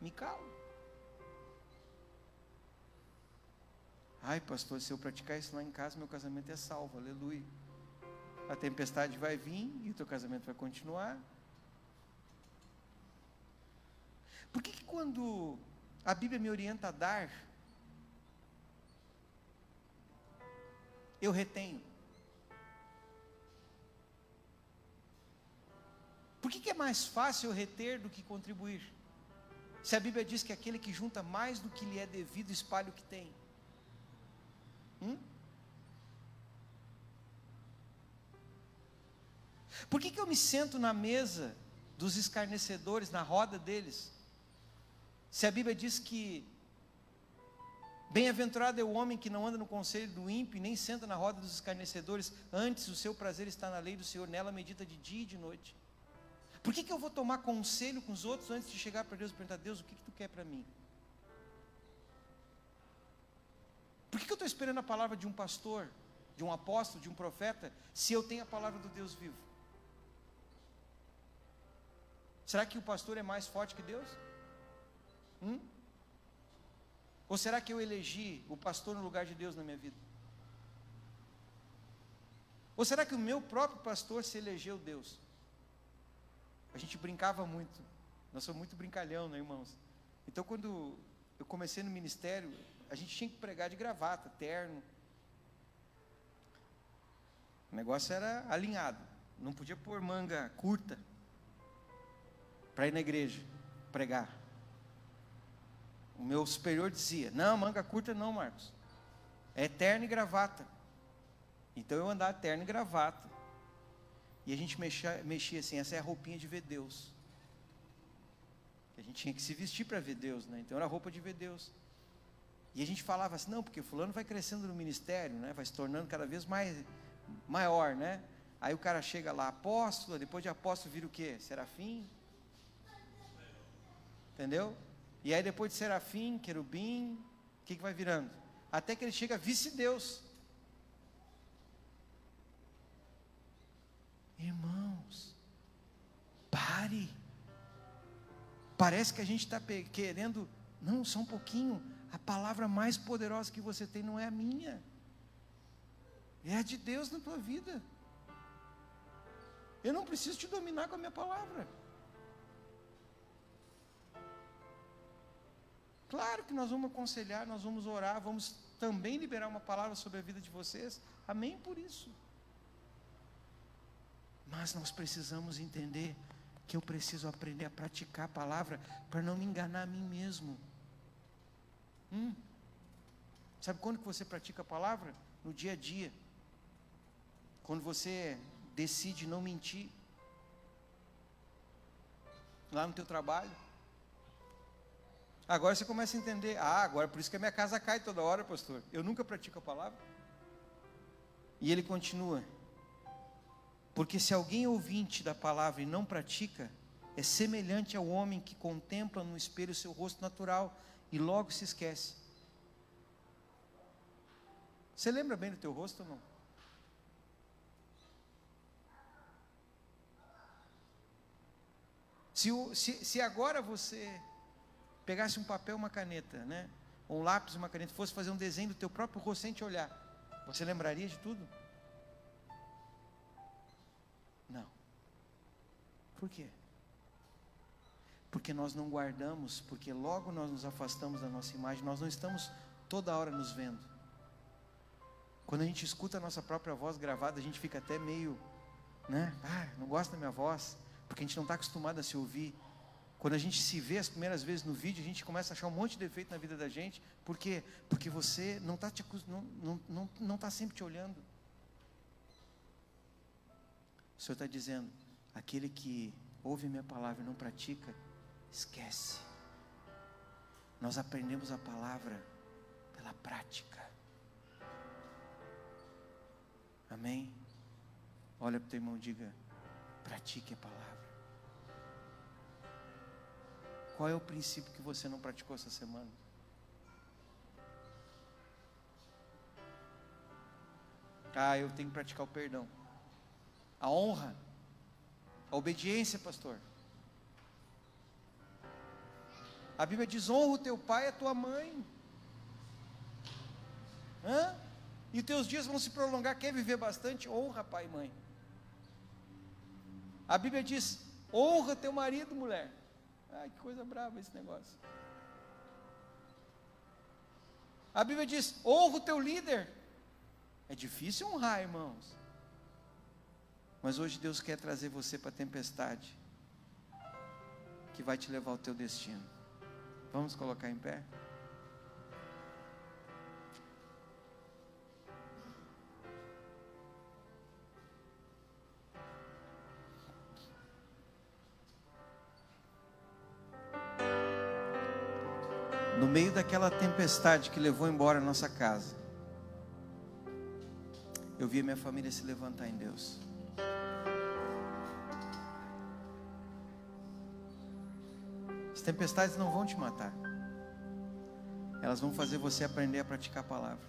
me calo. Ai, pastor, se eu praticar isso lá em casa, meu casamento é salvo, aleluia. A tempestade vai vir e o teu casamento vai continuar. Por que, que quando a Bíblia me orienta a dar, eu retenho? Por que, que é mais fácil eu reter do que contribuir? Se a Bíblia diz que aquele que junta mais do que lhe é devido espalha o que tem. Hum? Por que, que eu me sento na mesa dos escarnecedores, na roda deles? Se a Bíblia diz que Bem-aventurado é o homem que não anda no conselho do ímpio, nem senta na roda dos escarnecedores, antes o seu prazer está na lei do Senhor, nela medita de dia e de noite. Por que, que eu vou tomar conselho com os outros antes de chegar para Deus e perguntar, Deus, o que, que tu quer para mim? Por que, eu estou esperando a palavra de um pastor, de um apóstolo, de um profeta, se eu tenho a palavra do Deus vivo? Será que o pastor é mais forte que Deus? Hum? Ou será que eu elegi o pastor no lugar de Deus na minha vida? Ou será que o meu próprio pastor se elegeu Deus? A gente brincava muito. Nós somos muito brincalhão, né, irmãos? Então, quando eu comecei no ministério, a gente tinha que pregar de gravata, terno. O negócio era alinhado. Não podia pôr manga curta para ir na igreja pregar. O meu superior dizia: Não, manga curta não, Marcos. É terno e gravata. Então eu andava terno e gravata. E a gente mexia, mexia assim, essa é a roupinha de ver Deus. A gente tinha que se vestir para ver Deus, né? Então era roupa de ver Deus. E a gente falava assim, não, porque fulano vai crescendo no ministério, né? Vai se tornando cada vez mais maior, né? Aí o cara chega lá, apóstolo, depois de apóstolo vira o quê? Serafim? Entendeu? E aí depois de serafim, querubim, o que, que vai virando? Até que ele chega vice-deus. Irmãos, pare. Parece que a gente está querendo, não, só um pouquinho. A palavra mais poderosa que você tem não é a minha, é a de Deus na tua vida. Eu não preciso te dominar com a minha palavra. Claro que nós vamos aconselhar, nós vamos orar, vamos também liberar uma palavra sobre a vida de vocês. Amém por isso. Mas nós precisamos entender que eu preciso aprender a praticar a palavra para não me enganar a mim mesmo. Hum. Sabe quando que você pratica a palavra? No dia a dia. Quando você decide não mentir. Lá no teu trabalho. Agora você começa a entender. Ah, agora por isso que a minha casa cai toda hora, pastor. Eu nunca pratico a palavra. E ele continua. Porque se alguém ouvinte da palavra e não pratica, é semelhante ao homem que contempla no espelho seu rosto natural e logo se esquece. Você lembra bem do teu rosto ou não? Se, se, se agora você pegasse um papel, uma caneta, né? Ou um lápis, uma caneta, fosse fazer um desenho do teu próprio rosto sem te olhar, você lembraria de tudo? Não. Por quê? Porque nós não guardamos, porque logo nós nos afastamos da nossa imagem, nós não estamos toda hora nos vendo. Quando a gente escuta a nossa própria voz gravada, a gente fica até meio, né? Ah, não gosta da minha voz, porque a gente não está acostumado a se ouvir. Quando a gente se vê as primeiras vezes no vídeo, a gente começa a achar um monte de defeito na vida da gente, por quê? Porque você não está não, não, não, não tá sempre te olhando. O Senhor está dizendo: aquele que ouve minha palavra e não pratica, esquece. Nós aprendemos a palavra pela prática. Amém? Olha para o teu irmão e diga: pratique a palavra. Qual é o princípio que você não praticou essa semana? Ah, eu tenho que praticar o perdão a honra, a obediência, pastor. A Bíblia diz: honra o teu pai e a tua mãe. Hã? E teus dias vão se prolongar. Quer viver bastante? Honra pai e mãe. A Bíblia diz: honra teu marido, mulher. Ai, que coisa brava esse negócio. A Bíblia diz: honra o teu líder. É difícil honrar, irmãos. Mas hoje Deus quer trazer você para a tempestade que vai te levar ao teu destino. Vamos colocar em pé? No meio daquela tempestade que levou embora a nossa casa, eu vi minha família se levantar em Deus. As tempestades não vão te matar. Elas vão fazer você aprender a praticar a palavra.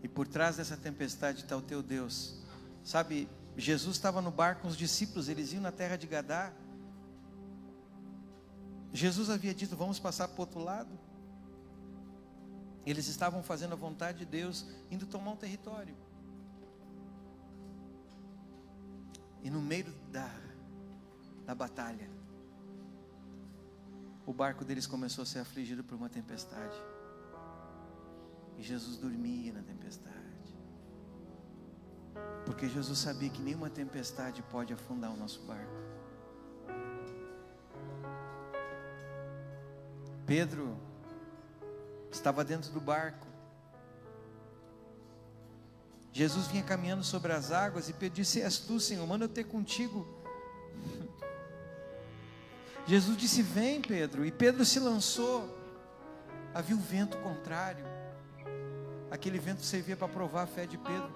E por trás dessa tempestade está o teu Deus. Sabe, Jesus estava no barco com os discípulos, eles iam na terra de Gadá. Jesus havia dito: Vamos passar para o outro lado. Eles estavam fazendo a vontade de Deus, indo tomar um território. E no meio da na batalha, o barco deles começou a ser afligido por uma tempestade. E Jesus dormia na tempestade. Porque Jesus sabia que nenhuma tempestade pode afundar o nosso barco. Pedro estava dentro do barco Jesus vinha caminhando sobre as águas e Pedro disse: És tu, Senhor, manda eu ter contigo. Jesus disse: Vem, Pedro. E Pedro se lançou. Havia um vento contrário. Aquele vento servia para provar a fé de Pedro.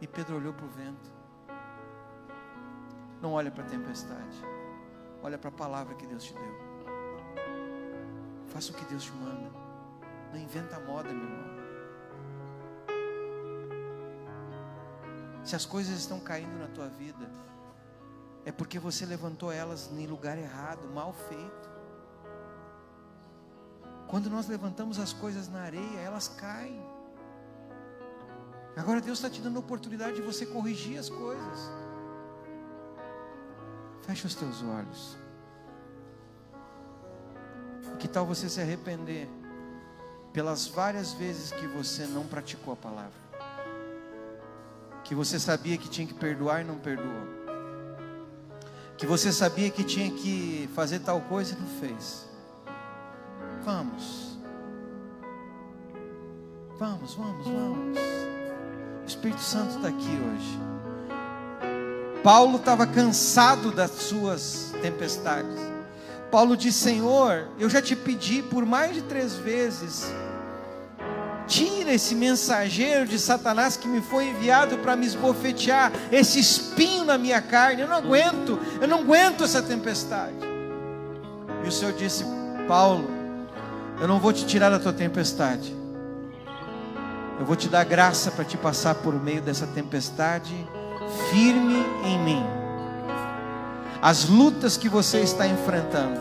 E Pedro olhou para o vento. Não olha para a tempestade. Olha para a palavra que Deus te deu. Faça o que Deus te manda. Não inventa moda, meu irmão. Se as coisas estão caindo na tua vida, é porque você levantou elas em lugar errado, mal feito. Quando nós levantamos as coisas na areia, elas caem. Agora Deus está te dando a oportunidade de você corrigir as coisas. Feche os teus olhos. Que tal você se arrepender pelas várias vezes que você não praticou a palavra? que você sabia que tinha que perdoar e não perdoou, que você sabia que tinha que fazer tal coisa e não fez. Vamos, vamos, vamos, vamos. O Espírito Santo está aqui hoje. Paulo estava cansado das suas tempestades. Paulo disse: Senhor, eu já te pedi por mais de três vezes Tira esse mensageiro de Satanás que me foi enviado para me esbofetear, esse espinho na minha carne. Eu não aguento, eu não aguento essa tempestade. E o Senhor disse: Paulo, eu não vou te tirar da tua tempestade. Eu vou te dar graça para te passar por meio dessa tempestade firme em mim. As lutas que você está enfrentando,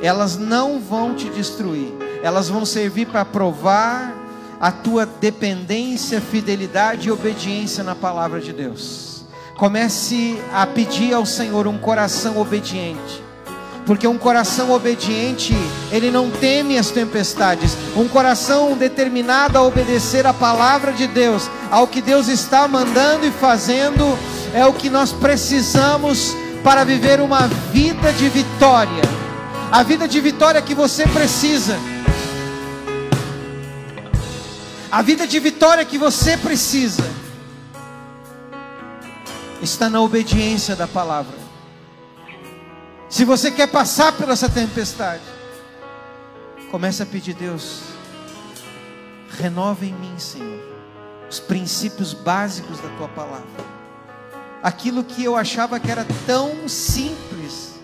elas não vão te destruir elas vão servir para provar a tua dependência, fidelidade e obediência na palavra de Deus. Comece a pedir ao Senhor um coração obediente. Porque um coração obediente, ele não teme as tempestades. Um coração determinado a obedecer a palavra de Deus, ao que Deus está mandando e fazendo, é o que nós precisamos para viver uma vida de vitória. A vida de vitória que você precisa a vida de vitória que você precisa está na obediência da palavra. Se você quer passar por essa tempestade, comece a pedir Deus, renova em mim, Senhor, os princípios básicos da tua palavra. Aquilo que eu achava que era tão simples,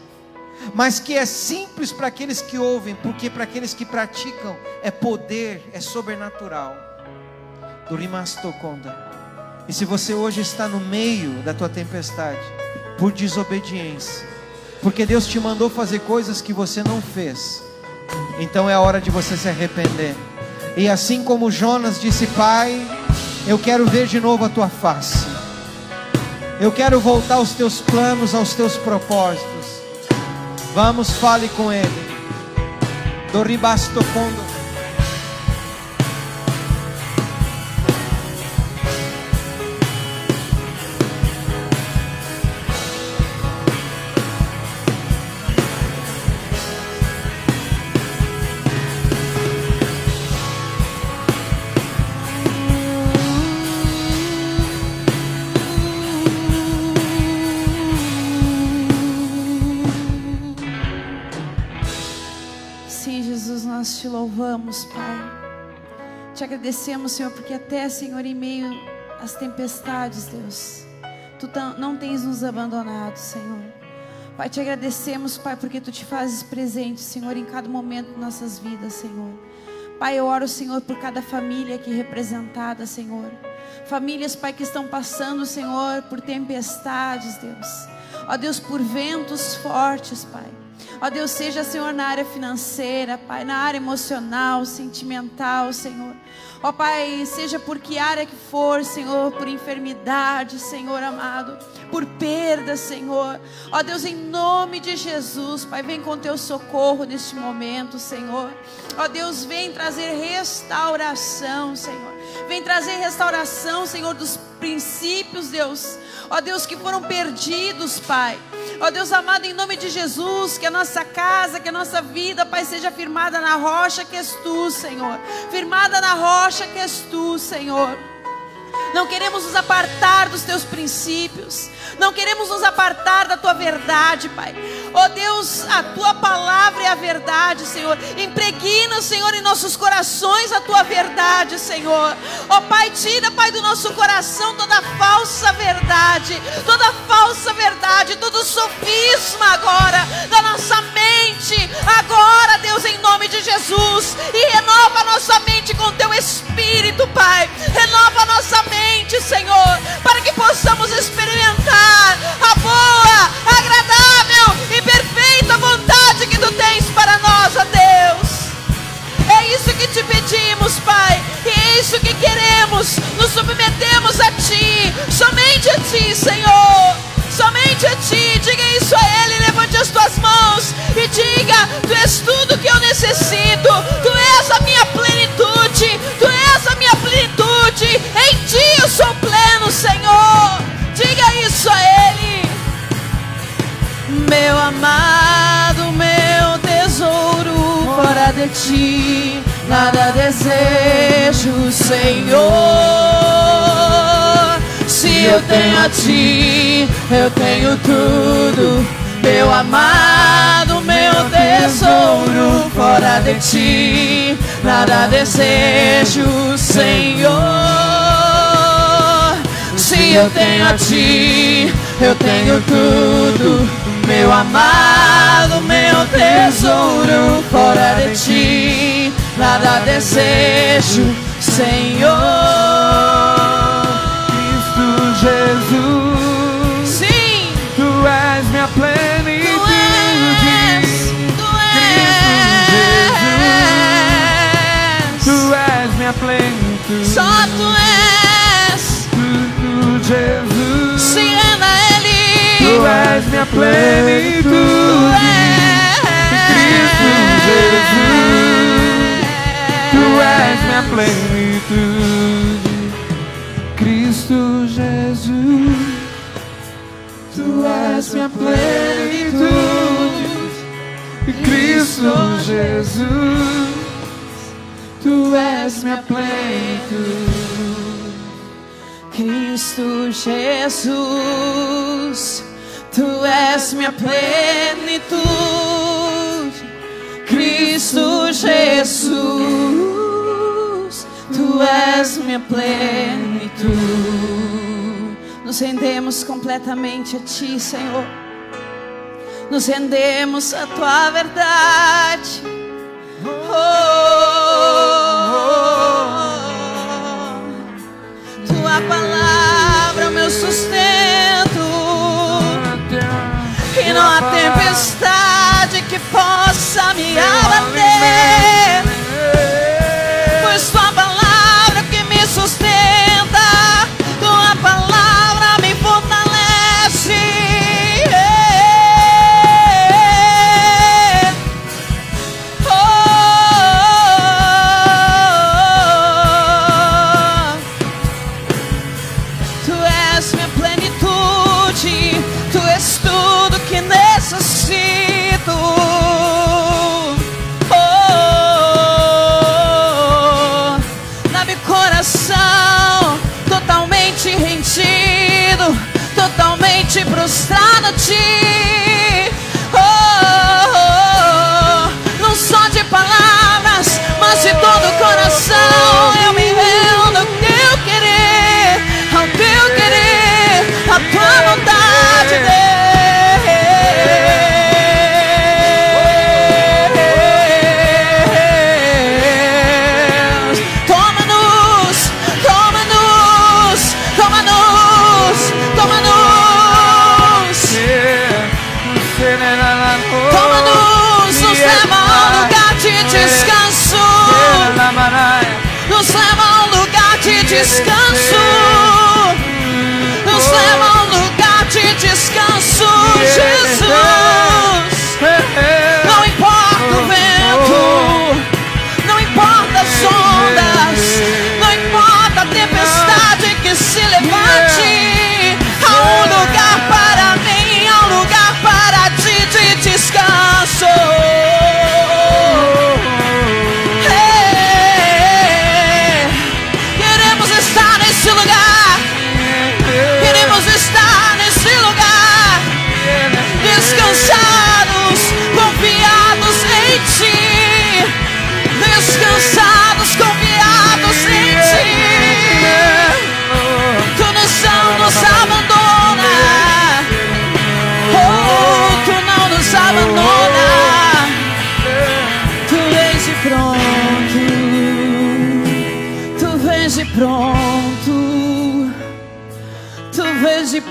mas que é simples para aqueles que ouvem, porque para aqueles que praticam é poder, é sobrenatural. E se você hoje está no meio da tua tempestade, por desobediência, porque Deus te mandou fazer coisas que você não fez, então é a hora de você se arrepender. E assim como Jonas disse, Pai, eu quero ver de novo a tua face. Eu quero voltar aos teus planos, aos teus propósitos. Vamos, fale com Ele. Do Te agradecemos, Senhor, porque até, Senhor, em meio às tempestades, Deus, Tu não tens nos abandonado, Senhor. Pai, te agradecemos, Pai, porque Tu te fazes presente, Senhor, em cada momento de nossas vidas, Senhor. Pai, eu oro, Senhor, por cada família aqui representada, Senhor. Famílias, Pai, que estão passando, Senhor, por tempestades, Deus. Ó Deus, por ventos fortes, Pai. Ó Deus, seja, Senhor, na área financeira, Pai, na área emocional, sentimental, Senhor. Ó Pai, seja por que área que for, Senhor, por enfermidade, Senhor amado, por perda, Senhor. Ó Deus, em nome de Jesus, Pai, vem com teu socorro neste momento, Senhor. Ó Deus, vem trazer restauração, Senhor. Vem trazer restauração, Senhor, dos princípios, Deus. Ó Deus, que foram perdidos, Pai. Ó Deus amado, em nome de Jesus, que a nossa casa, que a nossa vida, Pai, seja firmada na rocha que és tu, Senhor. Firmada na rocha que és tu, Senhor. Não queremos nos apartar dos teus princípios. Não queremos nos apartar da tua verdade, Pai. Oh Deus, a tua palavra é a verdade, Senhor. Impregna, Senhor, em nossos corações a tua verdade, Senhor. Oh, Pai, tira, Pai, do nosso coração toda falsa verdade, toda falsa verdade, todo sofisma agora da nossa mente. Agora, Deus, em nome de Jesus, e renova a nossa mente com teu espírito, Pai. Renova a nossa mente, Senhor, para que possamos experimentar a boa, agradável e perfeita vontade que tu tens para nós, ó Deus. É isso que te pedimos, Pai. E é isso que queremos. Nos submetemos a Ti, somente a Ti, Senhor. Somente a Ti. Diga isso a Ele. Levante as tuas mãos e diga: Tu és tudo que eu necessito. Tu és a minha plenitude. Tu és a minha plenitude. Em Ti eu sou pleno, Senhor. Diga isso a Ele. Meu amado, meu tesouro, fora de Ti nada desejo, Senhor. Se eu tenho a Ti, eu tenho tudo. Meu amado, meu tesouro, fora de Ti nada desejo, Senhor. Eu tenho a Ti, eu tenho tudo. Meu amado, meu tesouro, fora de Ti nada desejo, Senhor. Cristo Jesus, Sim, Tu és minha plenitude. tu és, tu és, Tu és minha plenitude. só tu és. Jesus, a Ele. Tu és minha Tu plenitude. Cristo Jesus, Tu és minha plenitude. Cristo Jesus, Tu és minha plenitude. Cristo Jesus, Tu és minha plenitude. Cristo Jesus, tu és minha plenitude. Cristo Jesus, tu és minha plenitude. Nos rendemos completamente a ti, Senhor. Nos rendemos à tua verdade. Oh, palavra o meu sustento. E não há tempestade que possa me abater. Lugar de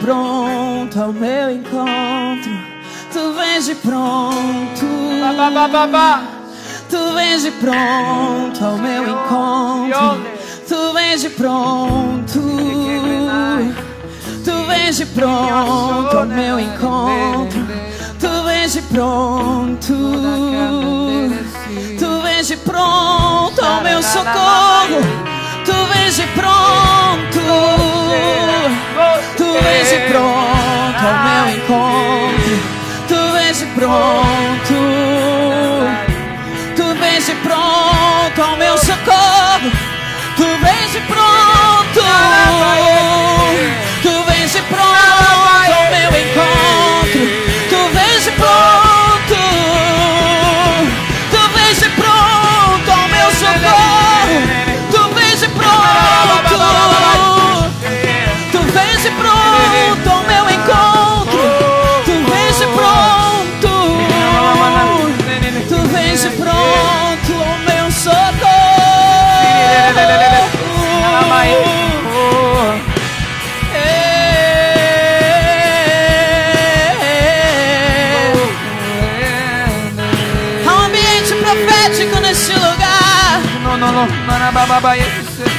pronto ao meu encontro. Tu vens de pronto. Ba, ba, ba, ba. Tu vens de pronto ao meu encontro. Tu vens de pronto. Tu vens de pronto ao meu encontro. Tu vens de pronto. Tu vens de pronto ao meu socorro. Vens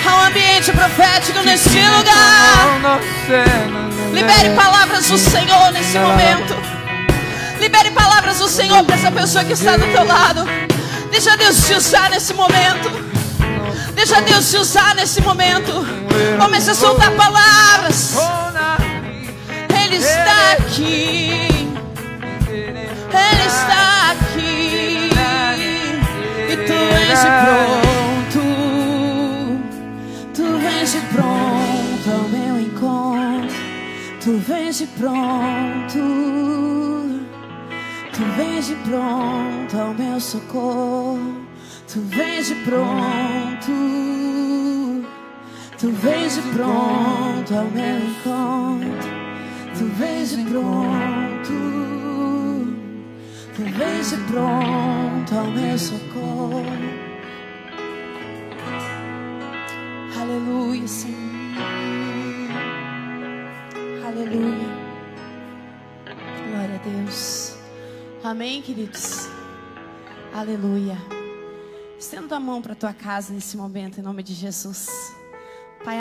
Há um ambiente profético neste lugar. Libere palavras do Senhor nesse momento. Libere palavras do Senhor para essa pessoa que está do teu lado. Deixa Deus te usar nesse momento. Deixa Deus te usar nesse momento. Comece a soltar palavras. Ele está aqui. Ele está aqui. E tu vens de pronto. Tu vens de pronto. Tu vens de pronto ao meu socorro. Tu vens de pronto. Tu vens de pronto ao meu encontro. Tu vens de pronto. Tu vens de pronto ao meu socorro. Aleluia, Senhor. Aleluia. Glória a Deus. Amém, queridos. Aleluia. Estenda a mão para tua casa nesse momento, em nome de Jesus.